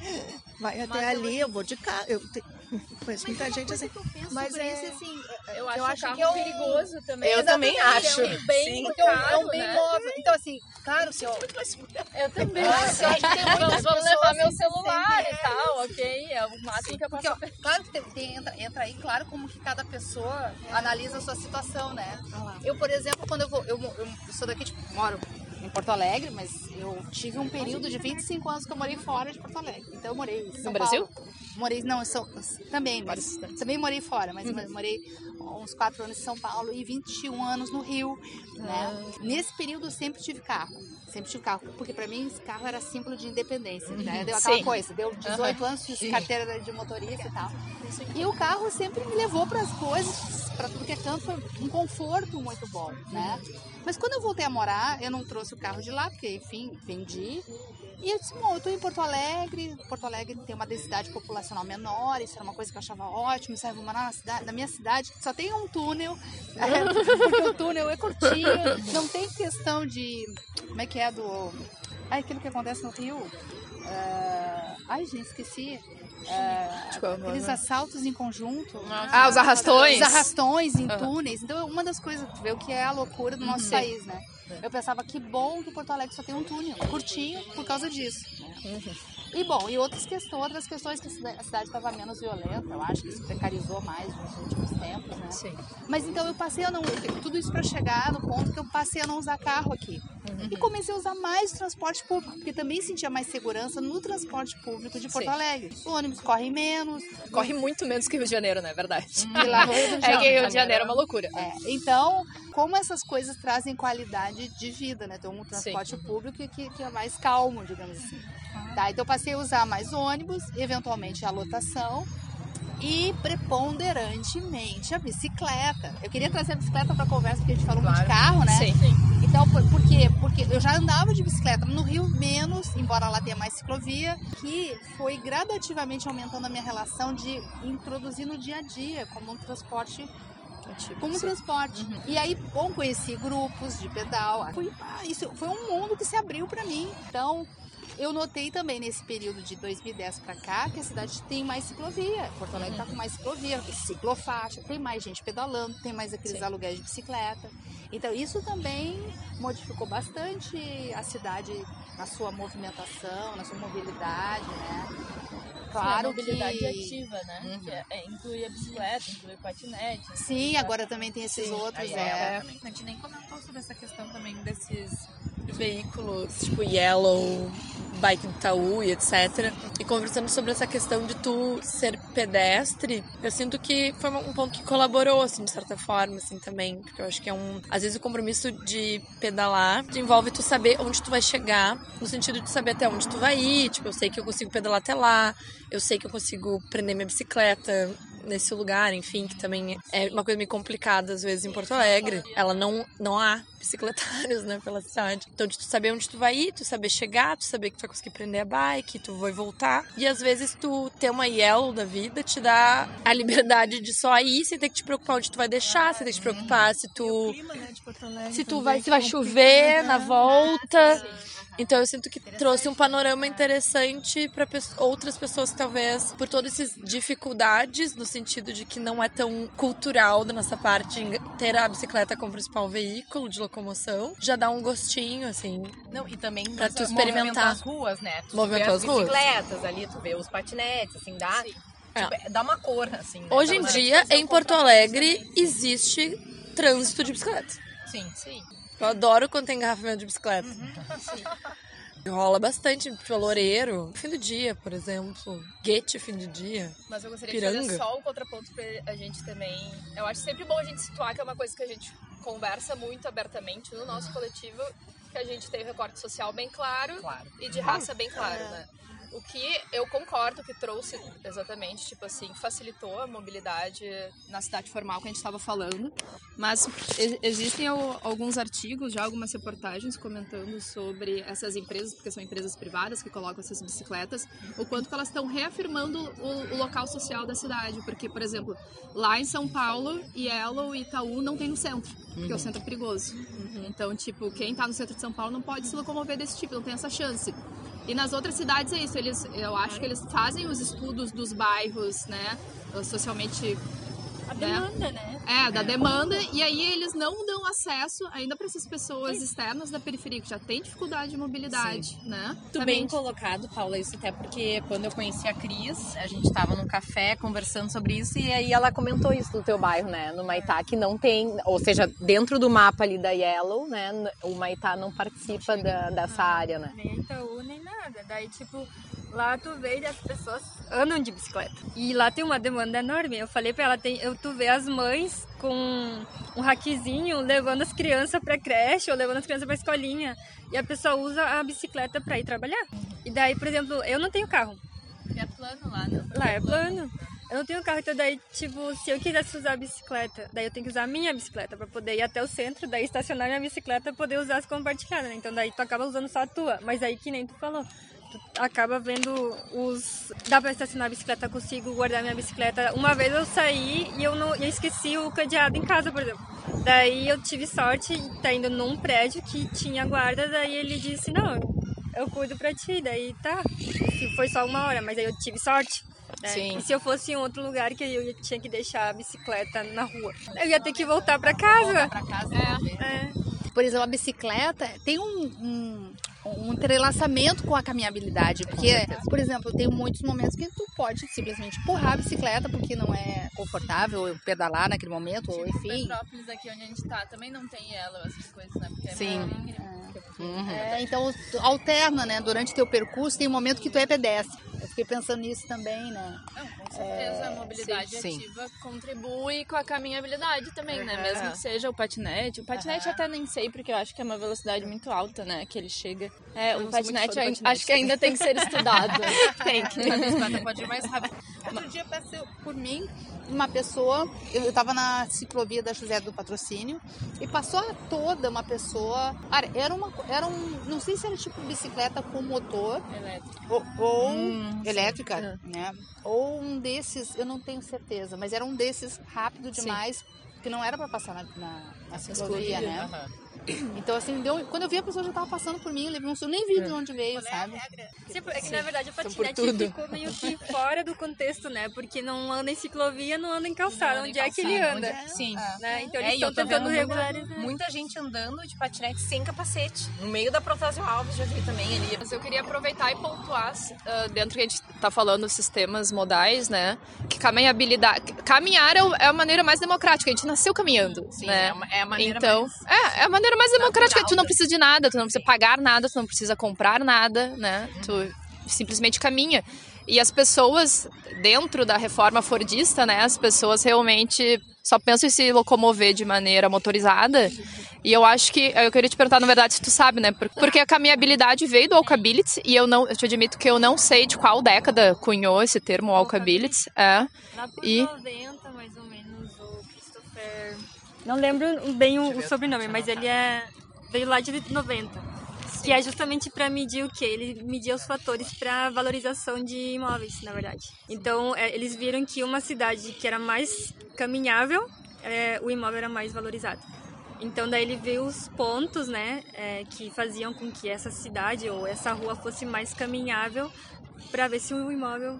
vai até ali, eu vou de carro. Eu te- conheço muita gente assim. Mas é... isso, assim, Eu acho, eu acho que carro eu- perigoso também. Eu também acho. É um bem, Sim, porque é um- é um caro, bem né? móvel. Então, assim, claro, se eu. Eu também. Eu acho que tem vamos pessoas levar meu celular e tal, ok? É o máximo que eu Porque, posso ó, claro que tem, tem- entra, entra aí, claro, como que cada pessoa analisa a sua situação, né? Eu, por exemplo, quando eu vou. Eu, eu sou daqui, tipo, moro em Porto Alegre, mas eu tive um período de 25 anos que eu morei fora de Porto Alegre. Então eu morei em São No Brasil? Paulo. Morei, não, São, também, mas também morei fora, mas Uhum. morei uns 4 anos em São Paulo e 21 anos no Rio, né? Ah. Nesse período eu sempre tive carro. Sempre tive carro, porque pra mim esse carro era símbolo de independência, né? Deu aquela Sim. coisa, deu 18 anos, fiz Sim. carteira de motorista e tal. E o carro sempre me levou para as coisas, para tudo que é canto, foi um conforto muito bom, né? Mas quando eu voltei a morar, eu não trouxe o carro de lá, porque, enfim, vendi. E eu disse, bom, eu tô em Porto Alegre, Porto Alegre tem uma densidade populacional menor, isso era uma coisa que eu achava ótimo, eu vou morar na, cidade, na minha cidade, só tem um túnel, né? porque o túnel é curtinho, não tem questão de, como é que é do, ai, aquilo que acontece no Rio, Ah, ai, gente, esqueci, Ah, Tipo, aqueles assaltos em conjunto, Ah, os arrastões. os arrastões em túneis. Então, uma das coisas, tu vê o que é a loucura do nosso Uhum. país, né? Eu pensava que bom que Porto Alegre só tem um túnel, curtinho, por causa disso. né? E bom, e outras questões, outras questões que a cida- a cidade estava menos violenta, eu acho que isso precarizou mais nos últimos tempos, né? Sim. Mas então eu passei a não. Tudo isso para chegar no ponto que eu passei a não usar carro aqui. E comecei a usar mais transporte público, porque também sentia mais segurança no transporte público de Porto Sim. Alegre. O ônibus corre menos. Corre muito menos que Rio de Janeiro, né? Verdade. E lá no Rio de É que Rio de Janeiro é uma loucura. É, então, como essas coisas trazem qualidade de vida, né? Então, um transporte público que, que é mais calmo, digamos assim. Tá, então, eu passei a usar mais ônibus, eventualmente a lotação e preponderantemente a bicicleta. Eu queria trazer a bicicleta para conversa, porque a gente falou muito de carro, né? Sim. Então, por, por quê? Porque eu já andava de bicicleta no Rio menos, embora lá tenha mais ciclovia, que foi gradativamente aumentando a minha relação de introduzir no dia a dia como um transporte como transporte. E aí, bom, conheci grupos de pedal. Foi, ah, isso foi um mundo que se abriu para mim. Então, eu notei também nesse período de 2010 para cá que a cidade tem mais ciclovia. Porto Alegre tá com mais ciclovia, ciclofaixa, tem mais gente pedalando, tem mais aqueles aluguéis de bicicleta. Então, isso também modificou bastante a cidade na sua movimentação, na sua mobilidade, né? Claro a mobilidade que ativa, né? Que é, é, inclui a bicicleta, inclui o patinete. Sim, agora também tem esses outros. aí é. A gente nem comentou sobre essa questão também desses veículos, tipo Yellow, Bike Itaú e etc. E conversando sobre essa questão de tu ser pedestre, eu sinto que foi um ponto que colaborou, assim, de certa forma, assim, também. Porque eu acho que é um... Às vezes o compromisso de pedalar envolve tu saber onde tu vai chegar, no sentido de saber até onde tu vai ir. Tipo, eu sei que eu consigo pedalar até lá, eu sei que eu consigo prender minha bicicleta nesse lugar, enfim, que também é uma coisa meio complicada às vezes em Porto Alegre. Ela não não há bicicletários, né, pela cidade. Então, de tu saber onde tu vai ir, tu saber chegar, tu saber que tu vai conseguir prender a bike, tu vai voltar. E às vezes tu ter uma yellow da vida te dá a liberdade de só ir sem ter que te preocupar onde tu vai deixar, sem ter que te preocupar se tu clima, né, Alegre se tu vai se vai chover na né? volta. Então eu sinto que trouxe um panorama interessante para outras pessoas que talvez por todas essas dificuldades no sentido de que não é tão cultural da nossa parte ter a bicicleta como principal veículo de locomoção, já dá um gostinho assim. Não, e também Pra tu experimentar. as ruas, né? Tu Movimentar vê as ruas. bicicletas ali, tu vê os patinetes, assim, dá, tipo, é, dá uma cor, assim. né? Hoje em dia em Porto Alegre existe trânsito de bicicleta. Sim, sim. Eu adoro quando tem engarrafamento de bicicleta. Rola bastante pelo Loureiro, fim do dia, por exemplo. Guete, fim do dia. Mas eu gostaria Piranga. de fazer só o contraponto pra a gente também. Eu acho sempre bom a gente situar que é uma coisa que a gente conversa muito abertamente no nosso coletivo, que a gente tem o recorte social bem claro, e de raça bem claro, né? O que eu concordo que trouxe exatamente, tipo assim, facilitou a mobilidade na cidade formal que a gente estava falando, mas existem al- alguns artigos, já algumas reportagens comentando sobre essas empresas, porque são empresas privadas que colocam essas bicicletas, o quanto que elas estão reafirmando o, o local social da cidade, porque, por exemplo, lá em São Paulo, Yellow e Itaú não tem no centro, porque o Uhum. centro é perigoso. Então, tipo, quem tá no centro de São Paulo não pode se locomover desse tipo, não tem essa chance. E nas outras cidades é isso, eles, eu acho que eles fazem os estudos dos bairros, né, socialmente... A demanda, né? É, da demanda, e aí eles não dão acesso ainda para essas pessoas externas da periferia, que já tem dificuldade de mobilidade, né? Muito bem colocado, Paula, isso até porque quando eu conheci a Cris, a gente estava num café conversando sobre isso e aí ela comentou isso do teu bairro, né, no Maitá, que não tem, ou seja, dentro do mapa ali da Yellow, né, o Maitá não participa da, dessa área, né. Nem Itaú, nem nada. Daí, tipo, lá tu vê as pessoas andam de bicicleta. E lá tem uma demanda enorme. Eu falei pra ela, tem, eu, tu vê as mães com um raquezinho levando as crianças pra creche ou levando as crianças pra escolinha. E a pessoa usa a bicicleta pra ir trabalhar. E daí, por exemplo, eu não tenho carro. É plano lá, né? Lá é plano. Eu não tenho carro, então daí, tipo, se eu quisesse usar a bicicleta, daí eu tenho que usar a minha bicicleta pra poder ir até o centro, daí estacionar minha bicicleta e poder usar as compartilhadas, né? Então daí tu acaba usando só a tua. Mas aí que nem tu falou, acaba vendo os... Dá pra estacionar a bicicleta, eu consigo guardar minha bicicleta. Uma vez eu saí e eu, não... eu esqueci o cadeado em casa, por exemplo. Daí eu tive sorte, tá indo num prédio que tinha guarda, daí ele disse, não, eu cuido pra ti, daí tá. E foi só uma hora, mas aí eu tive sorte. né? Sim. E se eu fosse em outro lugar que eu tinha que deixar a bicicleta na rua, eu ia ter que voltar pra casa. pra casa. É. Por exemplo, a bicicleta tem um, um, um entrelaçamento com a caminhabilidade. Porque, por exemplo, tem muitos momentos que tu pode simplesmente empurrar a bicicleta porque não é confortável pedalar naquele momento, ou enfim. Petrópolis, aqui onde a gente tá, também não tem ela, essas coisas, né? Porque é Sim. meio íngreme. É, então, tu alterna, né? Durante teu percurso, tem um momento que tu é pedestre. Fiquei pensando nisso também, né? Com certeza, a mobilidade sim, sim. ativa contribui com a caminhabilidade também, né? Aham. Mesmo que seja o patinete. O patinete até nem sei, porque eu acho que é uma velocidade muito alta, né? Que ele chega. É, Eu o não patinete, patinete acho que ainda tem que ser estudado. tem que. A bicicleta pode ir mais rápido. Outro dia passei por mim uma pessoa, eu eu tava na ciclovia da José do Patrocínio e passou toda uma pessoa. Era uma. Era um. Não sei se era tipo bicicleta com motor. Elétrica. Ou, ou Hum, elétrica, né? Ou um desses, eu não tenho certeza, mas era um desses rápido Sim. demais, que não era pra passar na, na, na ciclovia, né? Então, assim, deu, quando eu vi a pessoa já tava passando por mim, eu levei um susto, eu nem vi de onde veio, sabe? Tipo, é que na verdade o por patinete ficou meio que fora do contexto, né? Porque não anda em ciclovia, não anda em calçada. Onde é que ele anda? é- Sim. Né? Então É, eles estão tentando vendo muita- regularizar. Muita gente andando de patinete sem capacete. No meio da Protásio Alves, já vi também ali. Mas eu queria aproveitar e pontuar, ah, dentro que a gente tá falando sistemas modais, né? Que caminhabilidade. Caminhar é é a maneira mais democrática. A gente nasceu caminhando. Sim, né? é uma- é a maneira Então, é, é a maneira mais democrática. Tu não precisa de nada, tu não precisa pagar nada, tu não precisa comprar nada, né? Tu simplesmente caminha. E as pessoas, dentro da reforma fordista, né? As pessoas realmente só pensam em se locomover de maneira motorizada. E eu acho que, eu queria te perguntar, na verdade, se tu sabe, né? Por- Porque a caminhabilidade veio do Alcability e eu não, eu te admito que eu não sei de qual década cunhou esse termo Alcability. É. E 90, mais ou menos. Não lembro bem o, o sobrenome, mas ele é veio lá de 90. Que é justamente para medir o quê? Ele media os fatores para valorização de imóveis, na verdade. Então, é, eles viram que uma cidade que era mais caminhável, é, o imóvel era mais valorizado. Então, daí ele viu os pontos, né, é, que faziam com que essa cidade ou essa rua fosse mais caminhável para ver se o imóvel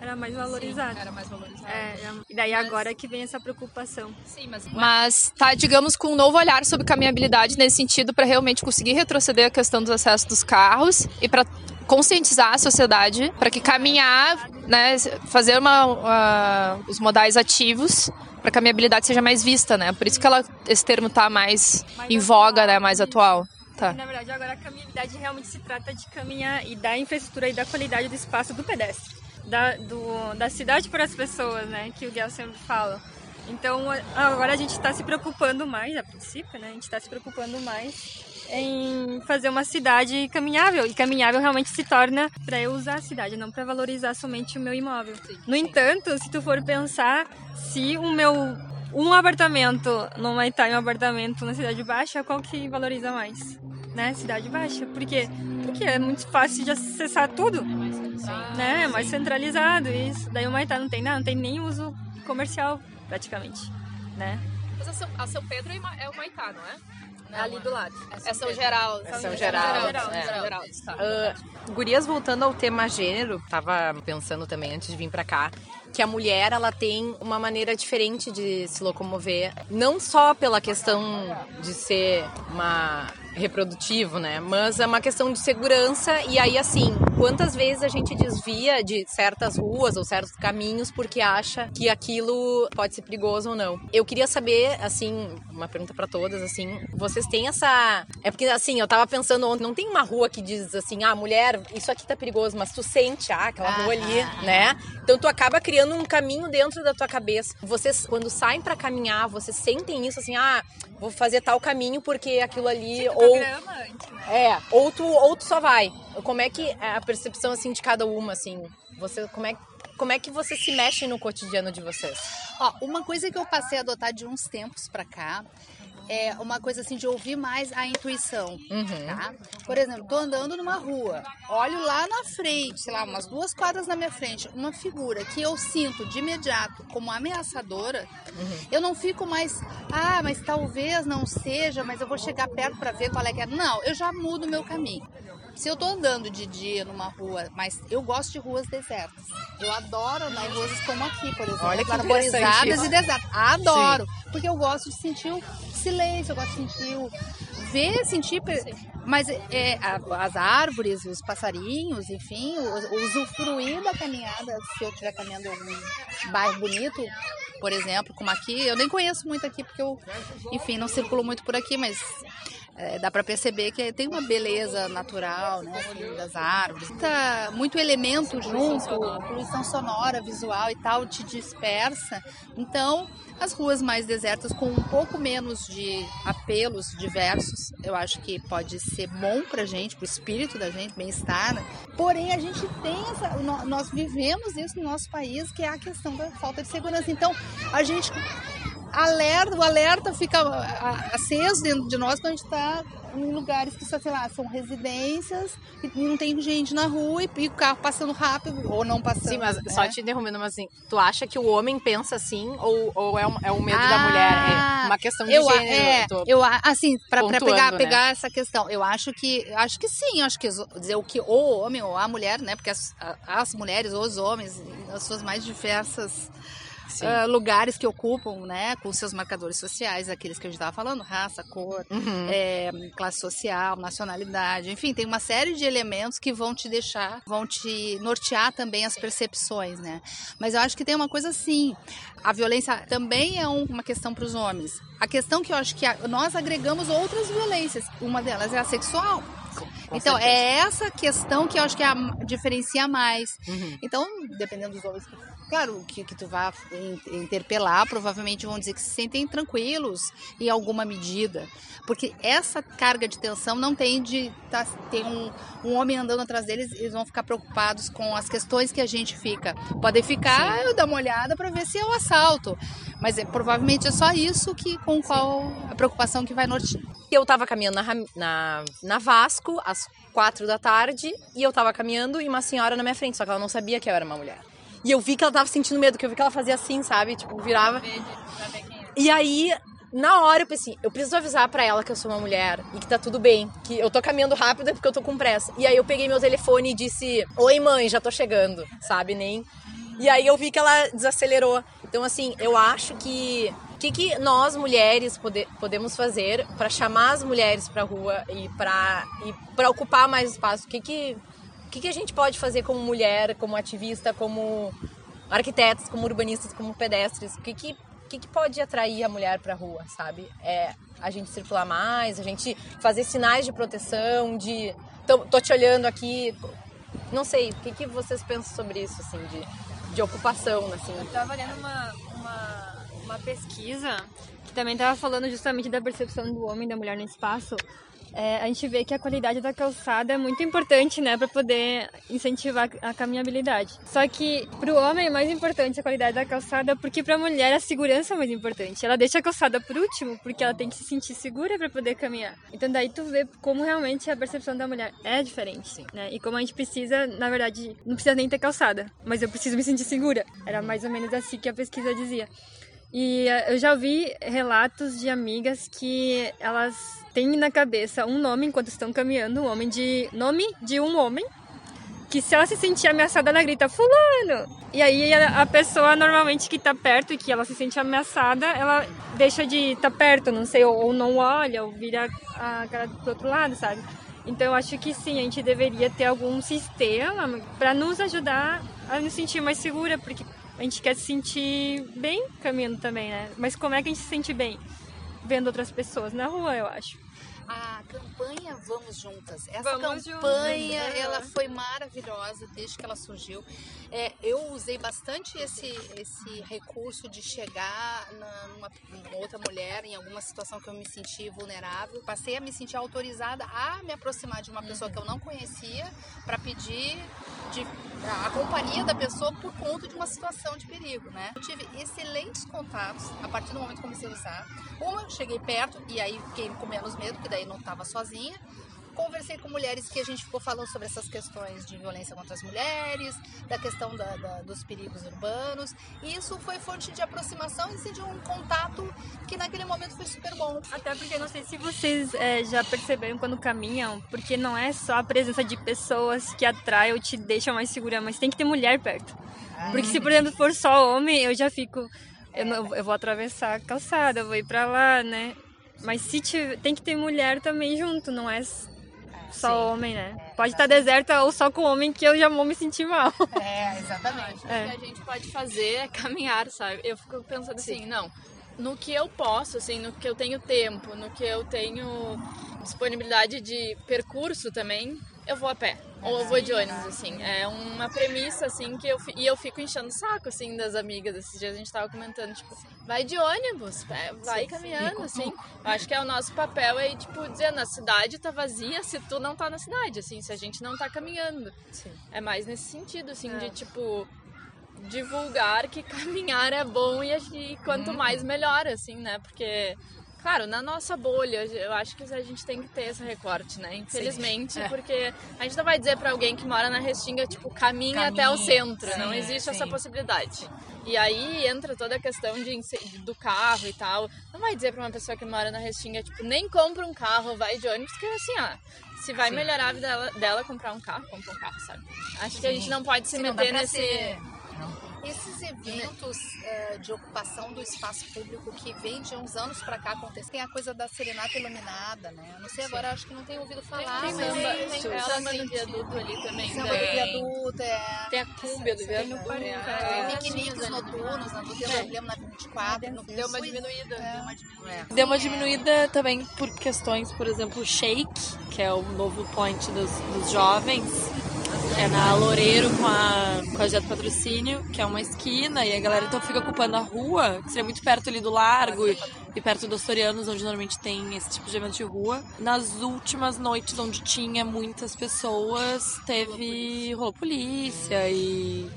era mais valorizado. era mais valorizado. É, é- e daí agora que vem essa preocupação. Sim, mas... Mas tá, digamos, com um novo olhar sobre caminhabilidade nesse sentido para realmente conseguir retroceder a questão dos acessos dos carros e para conscientizar a sociedade para que caminhar, né, fazer uma, uma- os modais ativos para que a caminhabilidade seja mais vista, né? Por isso que ela, esse termo tá mais, em voga, né, mais atual. Tá. Na verdade, agora a caminhabilidade realmente se trata de caminhar e da infraestrutura e da qualidade do espaço do pedestre. Da, do, da cidade para as pessoas, né? Que o Guel sempre fala. Então, agora a gente está se preocupando mais, a princípio, né? A gente está se preocupando mais em fazer uma cidade caminhável. E caminhável realmente se torna para eu usar a cidade, não para valorizar somente o meu imóvel. No entanto, se tu for pensar, se o meu um apartamento no Maitá e um apartamento na Cidade Baixa, qual que valoriza mais? Né? Cidade Baixa. Por quê? Porque é muito fácil de acessar tudo. Né? É mais centralizado, isso. Daí o Maitá não tem nada, não tem nem uso comercial, praticamente. Né? Mas a São, a São Pedro é é o Maitá, não é? É ali do lado. É São Geral. É São Geraldo, Geraldo, é. São Geraldo, tá. Ah, gurias, voltando ao tema gênero, tava pensando também antes de vir pra cá, que a mulher ela tem uma maneira diferente de se locomover, não só pela questão de ser uma reprodutivo, né? Mas é uma questão de segurança e aí assim, quantas vezes a gente desvia de certas ruas ou certos caminhos porque acha que aquilo pode ser perigoso ou não. Eu queria saber, assim, uma pergunta pra todas, assim, vocês têm essa, é porque assim, eu tava pensando ontem, não tem uma rua que diz assim, ah, mulher, isso aqui tá perigoso, mas tu sente, ah, aquela rua ali, né? Então tu acaba criando um caminho dentro da tua cabeça. Vocês quando saem pra caminhar, vocês sentem isso assim, ah, vou fazer tal caminho porque aquilo ali ou antes, né? é, ou tu, ou tu só vai. Como é que é percepção assim de cada uma assim? Você como é como é que você se mexe no cotidiano de vocês? Ó, uma coisa que eu passei a adotar de uns tempos pra cá é uma coisa assim de ouvir mais a intuição, Uhum. tá? Por exemplo, tô andando numa rua, olho lá na frente, sei lá, umas duas quadras na minha frente, uma figura que eu sinto de imediato como ameaçadora, eu não fico mais, ah, mas talvez não seja, mas eu vou chegar perto pra ver qual é que é. Não, eu já mudo o meu caminho. Se eu tô andando de dia numa rua, mas eu gosto de ruas desertas. Eu adoro andar em ruas como aqui, por exemplo, Olha que arborizadas e desertas. Adoro, porque eu gosto de sentir o silêncio, eu gosto de sentir o ver, sentir, mas é, a- as árvores, os passarinhos, enfim, o- o usufruir da caminhada, se eu estiver caminhando em algum bairro bonito, por exemplo, como aqui, eu nem conheço muito aqui porque eu, enfim, não circulo muito por aqui, mas é, dá para perceber que tem uma beleza natural, né, assim, das árvores. Tá muito elemento junto, poluição sonora, visual e tal, te dispersa. Então, as ruas mais desertas com um pouco menos de apelos diversos, eu acho que pode ser bom pra gente, pro espírito da gente, bem-estar. né? Porém, a gente tem essa, nó- nós vivemos isso no nosso país, que é a questão da falta de segurança. Então, a gente alerta, o alerta fica aceso dentro de nós quando a gente está em lugares que, só, sei lá, são residências e não tem gente na rua e, e o carro passando rápido ou não passando. Sim, mas né? só te interrompendo, mas assim, tu acha que o homem pensa assim ou, ou é, um- é o medo da Ah, mulher? É uma questão de eu, gênero. É, eu eu, assim, pra, pra pegar, né? pegar essa questão, eu acho que, acho que sim, acho que dizer o que o homem ou a mulher, né, porque as, as mulheres ou os homens, as suas mais diversas Ah, lugares que ocupam, né, com seus marcadores sociais, aqueles que a gente estava falando, raça, cor, Uhum. é, classe social, nacionalidade, enfim, tem uma série de elementos que vão te deixar, vão te nortear também as percepções, né? Mas eu acho que tem uma coisa assim, a violência também é um- uma questão para os homens. A questão que eu acho que a- nós agregamos outras violências, uma delas é a sexual. Com Então, certeza. é essa questão que eu acho que é a, diferencia mais. Uhum. Então, dependendo dos homens, que- claro, que, que tu vá in- interpelar, provavelmente vão dizer que se sentem tranquilos em alguma medida. Porque essa carga de tensão não tem de tá, ter um, um homem andando atrás deles, eles vão ficar preocupados com as questões que a gente fica. Podem ficar, eu dar uma olhada para ver se é o assalto. Mas é, provavelmente é só isso que com qual a preocupação que vai nortear. Eu tava caminhando na, na, na Vasco às quatro da tarde e eu tava caminhando e uma senhora na minha frente, só que ela não sabia que eu era uma mulher. E eu vi que ela tava sentindo medo, que eu vi que ela fazia assim, sabe? Tipo, virava. E aí, na hora eu pensei, eu preciso avisar pra ela que eu sou uma mulher e que tá tudo bem, que eu tô caminhando rápido porque eu tô com pressa. E aí eu peguei meu telefone e disse: "Oi, mãe, já tô chegando", sabe? Nem e aí eu vi que ela desacelerou. Então, assim, eu acho que. O que, que nós, mulheres, pode- podemos fazer para chamar as mulheres pra rua e pra, e ocupar mais espaço? O que, que, o que, que a gente pode fazer como mulher, como ativista, como arquitetos, como urbanistas, como pedestres? O que, que, que, que pode atrair a mulher pra rua, sabe? É a gente circular mais, a gente fazer sinais de proteção, de. Tô, tô te olhando aqui. Não sei, o que, que vocês pensam sobre isso, assim, de, de ocupação, assim? Eu tava lendo uma, uma, uma pesquisa que também tava falando justamente da percepção do homem e da mulher no espaço. É, a gente vê que a qualidade da calçada é muito importante, né, para poder incentivar a caminhabilidade. Só que para o homem é mais importante a qualidade da calçada, porque para a mulher a segurança é mais importante. Ela deixa a calçada por último, porque ela tem que se sentir segura para poder caminhar. Então daí tu vê como realmente a percepção da mulher é diferente, né? E como a gente precisa, na verdade, não precisa nem ter calçada, mas eu preciso me sentir segura. Era mais ou menos assim que a pesquisa dizia. E eh, eu já ouvi relatos de amigas que elas têm na cabeça um nome enquanto estão caminhando, um homem de nome de um homem, que se ela se sentir ameaçada ela grita fulano. E aí a pessoa normalmente que tá perto e que ela se sente ameaçada, ela deixa de estar perto, não sei, ou, ou não olha, ou vira a cara pro outro lado, sabe? Então eu acho que sim, a gente deveria ter algum sistema para nos ajudar a nos sentir mais segura, porque a gente quer se sentir bem caminhando também, né? Mas como é que a gente se sente bem? Vendo outras pessoas na rua, eu acho. A campanha Vamos Juntas. Essa Vamos campanha, Juntas, ela foi maravilhosa desde que ela surgiu. É, eu usei bastante esse, esse recurso de chegar na, numa, numa outra mulher em alguma situação que eu me senti vulnerável. Passei a me sentir autorizada a me aproximar de uma pessoa que eu não conhecia para pedir de, a, a companhia da pessoa por conta de uma situação de perigo, né? Eu tive excelentes contatos a partir do momento que comecei a usar. Uma, cheguei perto e aí fiquei com menos medo, porque daí não estava sozinha. Conversei com mulheres que a gente ficou falando sobre essas questões de violência contra as mulheres, da questão da- da- dos perigos urbanos. E isso foi fonte de aproximação e assim, de um contato que naquele momento foi super bom. Até porque não sei se vocês é, já perceberam quando caminham, porque não é só a presença de pessoas que atrai ou te deixa mais segura, mas tem que ter mulher perto. Porque se, por exemplo, for só homem, eu já fico. Eu, não- eu vou atravessar a calçada, eu vou ir pra lá, né? Mas se tiver, tem que ter mulher também junto, não é s- só homem, né? Pode estar deserta ou só com homem que eu já vou me sentir mal. É, exatamente. É. O que a gente pode fazer é caminhar, sabe? Eu fico pensando assim, não, no que eu posso, assim, no que eu tenho tempo, no que eu tenho disponibilidade de percurso também, eu vou a pé. Ou eu vou de ônibus, assim. É uma premissa, assim, que eu... E eu fico enchendo o saco, assim, das amigas. Esses dias a gente tava comentando, tipo, vai de ônibus, é, vai caminhando, assim. Eu acho que é o nosso papel aí, tipo, dizer, na cidade tá vazia se tu não tá na cidade, assim, se a gente não tá caminhando. É mais nesse sentido, assim, de, tipo, divulgar que caminhar é bom e, e quanto mais melhor, assim, né? Porque, claro, na nossa bolha, eu acho que a gente tem que ter esse recorte, né? Infelizmente, É. porque a gente não vai dizer pra alguém que mora na Restinga, tipo, caminhe Caminhe, até o centro. sim, não existe essa sim. possibilidade. E aí entra toda a questão de, do carro e tal. Não vai dizer pra uma pessoa que mora na Restinga, tipo, nem compra um carro, vai de ônibus, porque assim, ah, se vai Sim. melhorar a vida dela, dela comprar um carro, compra um carro, sabe? Acho que a gente não pode se meter nesse. ser- Esses eventos eh, de ocupação do espaço público que vem de uns anos pra cá acontecem. Tem a coisa da serenata iluminada, né? Eu não sei agora, acho que não tenho ouvido falar. Tem mas samba, tem, tem tem samba no viaduto ali também. Samba né? do viaduto, é. Tem a cúmbia do Tem viaduto. no né? Tem piqueniques noturnos, na Duque É. eu lembro na 24. no- Deu uma diminuída. Deu uma diminuída. Deu uma diminuída também por questões, por exemplo, o Shake, que é o novo point dos, dos jovens. É na Loureiro com a, Jet Patrocínio, que é uma esquina, e a galera então fica ocupando a rua, que seria muito perto ali do Largo e, e perto dos Sorianos, onde normalmente tem esse tipo de evento de rua. Nas últimas noites onde tinha muitas pessoas, teve. rolou polícia e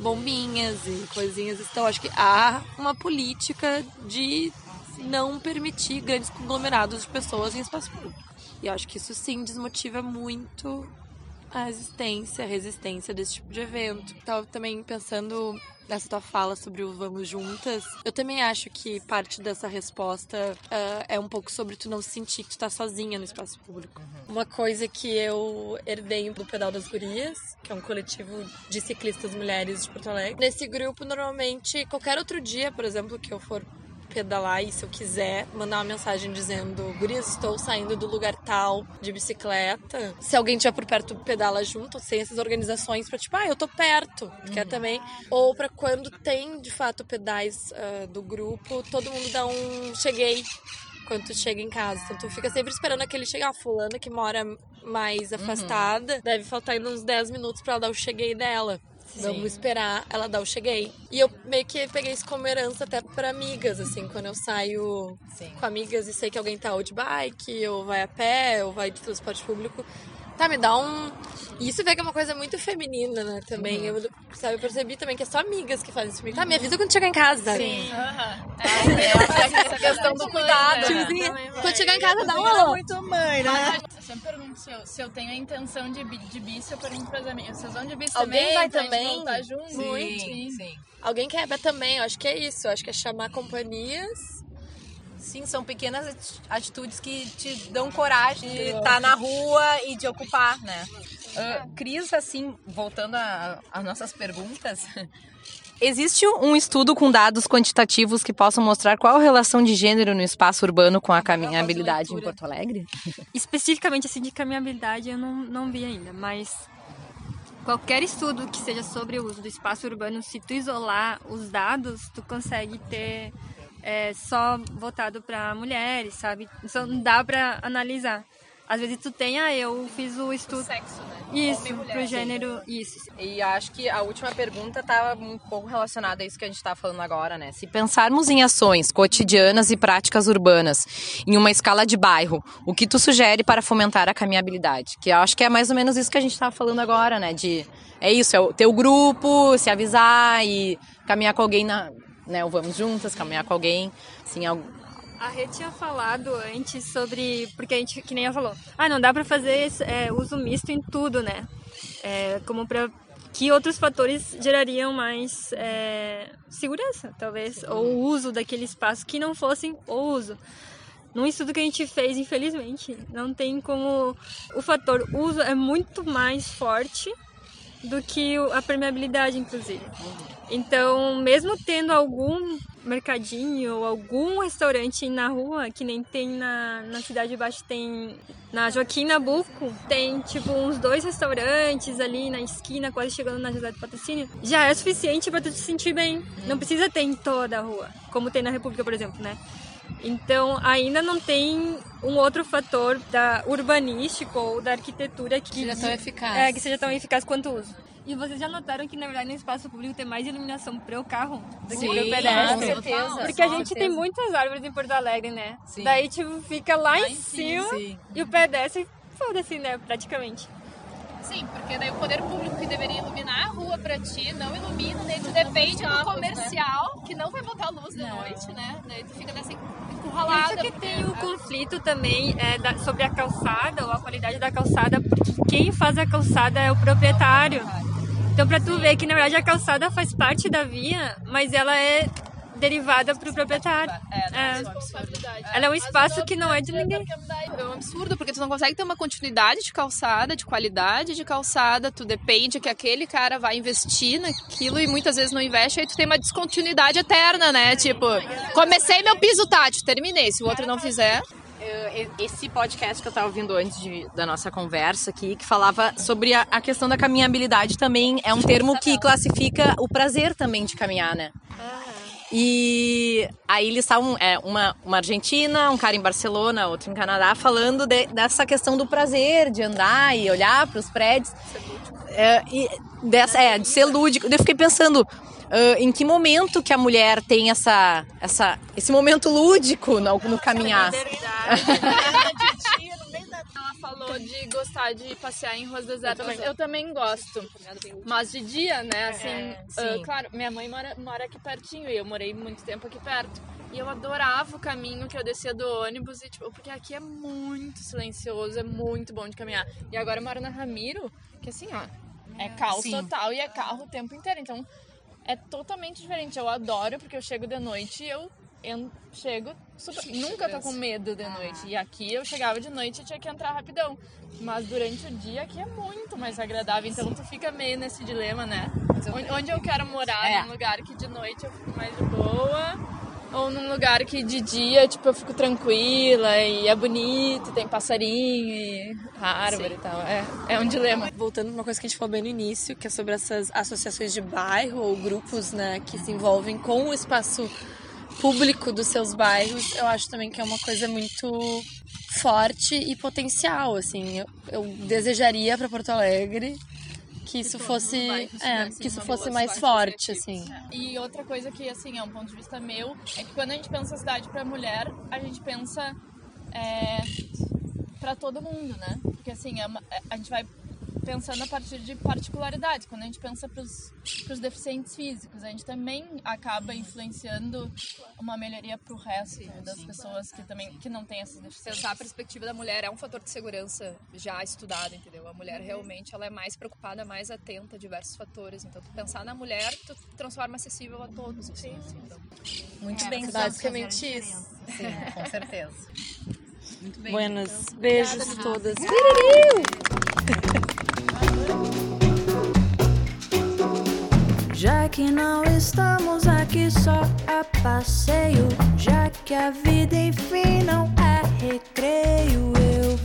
bombinhas e coisinhas. Então acho que há uma política de não permitir grandes conglomerados de pessoas em espaço público. E acho que isso sim desmotiva muito a existência, a resistência desse tipo de evento. Tava também pensando nessa tua fala sobre o Vamos Juntas. Eu também acho que parte dessa resposta ah, é um pouco sobre tu não sentir que tu tá sozinha no espaço público. Uma coisa que eu herdei do Pedal das Gurias, que é um coletivo de ciclistas mulheres de Porto Alegre. Nesse grupo, normalmente, qualquer outro dia, por exemplo, que eu for pedalar e se eu quiser mandar uma mensagem dizendo Gurias, estou saindo do lugar tal de bicicleta. Se alguém tiver por perto, pedala junto, sem essas organizações pra tipo, ah, eu tô perto, tu quer também. Ou pra quando tem, de fato, pedais ah, do grupo, todo mundo dá um cheguei quando tu chega em casa. Então tu fica sempre esperando aquele chegar. Ah, fulana que mora mais afastada, deve faltar ainda uns 10 minutos pra ela dar o cheguei dela. Vamos esperar ela dar o cheguei. E eu meio que peguei isso como herança até pra amigas, assim, quando eu saio com amigas e sei que alguém tá ou de bike, ou vai a pé, ou vai de transporte público. Tá, me dá um. Isso vê que é uma coisa muito feminina, né? Também. Eu, sabe, eu percebi também que é só amigas que fazem isso comigo. Tá, me avisa quando chegar em casa. Sim. essa questão do cuidado. Tiozinha. Quando chegar em casa, dá um é alô. muito mãe, né? Eu sempre pergunto se eu, se eu tenho a intenção de, bi- de bis, eu pergunto pras amigas. Vocês vão de bis Alguém também? vai também? junto? Muito. Sim. Alguém quer ver também, eu acho que é isso. Eu acho que é chamar companhias. Sim, são pequenas ati- atitudes que te dão coragem de estar na rua e de ocupar, né? Ah, Cris, assim, voltando às nossas perguntas, existe um estudo com dados quantitativos que possam mostrar qual a relação de gênero no espaço urbano com a caminhabilidade em Porto Alegre? Especificamente assim de caminhabilidade eu não, não vi ainda, mas qualquer estudo que seja sobre o uso do espaço urbano, se tu isolar os dados, tu consegue ter é, só voltado para mulheres, sabe? Então não dá para analisar. Às vezes tu tem, ah, eu fiz o estudo. Sexo, né? Isso, Homem e mulher. pro gênero, isso. E acho que a última pergunta estava um pouco relacionada a isso que a gente está falando agora, né? Se pensarmos em ações cotidianas e práticas urbanas em uma escala de bairro, o que tu sugere para fomentar a caminhabilidade? Que eu acho que é mais ou menos isso que a gente estava falando agora, né? De é isso, é o ter o grupo, se avisar e caminhar com alguém na, né? Ou vamos juntas, caminhar com alguém, assim, algo A Rê tinha falado antes sobre. Porque a gente, que nem ela falou, ah, não dá pra fazer é, uso misto em tudo, né? É, como pra. Que outros fatores gerariam mais é, segurança, talvez, ou o uso daquele espaço que não fossem o uso. Num estudo que a gente fez, infelizmente, não tem como. O fator uso é muito mais forte do que a permeabilidade, inclusive. Então, mesmo tendo algum mercadinho ou algum restaurante na rua, que nem tem na, na Cidade de Baixo, tem na Joaquim Nabuco, tem tipo uns dois restaurantes ali na esquina, quase chegando na José do Patrocínio, já é suficiente para tu te sentir bem. Não precisa ter em toda a rua, como tem na República, por exemplo, né? Então, ainda não tem um outro fator da urbanístico ou da arquitetura que Seja tão eficaz. É, que seja tão eficaz quanto o uso. E vocês já notaram que, na verdade, no espaço público tem mais iluminação para o carro do que Sim, para o pedestre? com certeza, Porque a gente certeza. tem muitas árvores em Porto Alegre, né? Sim. Daí, tipo, fica lá, Lá em cima Sim. e o pedestre, foda-se, né? Praticamente. Sim, porque daí o poder público que deveria iluminar a rua pra ti não ilumina, daí tu depende do comercial que não vai botar luz de noite, né? Daí tu fica nessa Por encurralada. isso que tem o conflito também é, da- sobre a calçada ou a qualidade da calçada, porque quem faz a calçada é o proprietário. Então, pra tu ver que, na verdade, a calçada faz parte da via, mas ela é derivada pro proprietário. É. Ela é um espaço que não é de ninguém. É um absurdo, porque tu não consegue ter uma continuidade de calçada, de qualidade de calçada, tu depende que aquele cara vai investir naquilo e muitas vezes não investe, aí tu tem uma descontinuidade eterna, né? Tipo, comecei meu piso tátil, terminei, se o outro não fizer... Esse podcast que eu estava ouvindo antes de- da nossa conversa aqui, que falava sobre a, a questão da caminhabilidade também, é um termo que classifica o prazer também de caminhar, né? E aí eles estavam, é, uma, uma argentina, um cara em Barcelona, outro em Canadá, falando de- dessa questão do prazer de andar e olhar para os prédios. É, e dessa, é, de ser lúdico. Eu fiquei pensando, ah, em que momento que a mulher tem essa, essa, esse momento lúdico no, no caminhar? Falou de gostar de passear em ruas desertas. Eu também, gosto. Mas de dia, né? Assim, É, sim. claro, minha mãe mora, mora aqui pertinho e eu morei muito tempo aqui perto. E eu adorava o caminho que eu descia do ônibus, e, tipo, porque aqui é muito silencioso, é muito bom de caminhar. E agora eu moro na Ramiro, que assim, ó, é caos Sim. total e é carro o tempo inteiro. Então é totalmente diferente. Eu adoro porque eu chego de noite e eu, eu chego super- nunca tô com medo de noite. E aqui eu chegava de noite e tinha que entrar rapidão. Mas durante o dia aqui é muito mais agradável. Então tu fica meio nesse dilema, né? Onde, onde eu quero morar, É. num lugar que de noite eu fico mais de boa. Ou num lugar que de dia, tipo, eu fico tranquila e é bonito, tem passarinho e árvore e tal. É, é um dilema. Voltando para uma coisa que a gente falou bem no início, que é sobre essas associações de bairro ou grupos, né, que se envolvem com o espaço público dos seus bairros, eu acho também que é uma coisa muito forte e potencial, assim. Eu, eu desejaria para Porto Alegre que isso fosse, é, que isso fosse mais forte, assim. E outra coisa que, assim, é um ponto de vista meu, é que quando a gente pensa cidade para mulher, a gente pensa é, para todo mundo, né? Porque, assim, é é- a gente vai pensando a partir de particularidades. Quando a gente pensa para os deficientes físicos, a gente também acaba influenciando uma melhoria para o resto das pessoas que também que não têm essas deficiências. Pensar a perspectiva da mulher é um fator de segurança já estudado, entendeu? A mulher realmente ela é mais preocupada, mais atenta a diversos fatores. Então, tu pensar na mulher, tu transforma acessível a todos. Assim, assim, então. Muito É, bem, basicamente isso. Sim, com certeza. Muito bem. Buenas, beijos Obrigada, todas. Já que não estamos aqui só a passeio, já que a vida enfim não é recreio, eu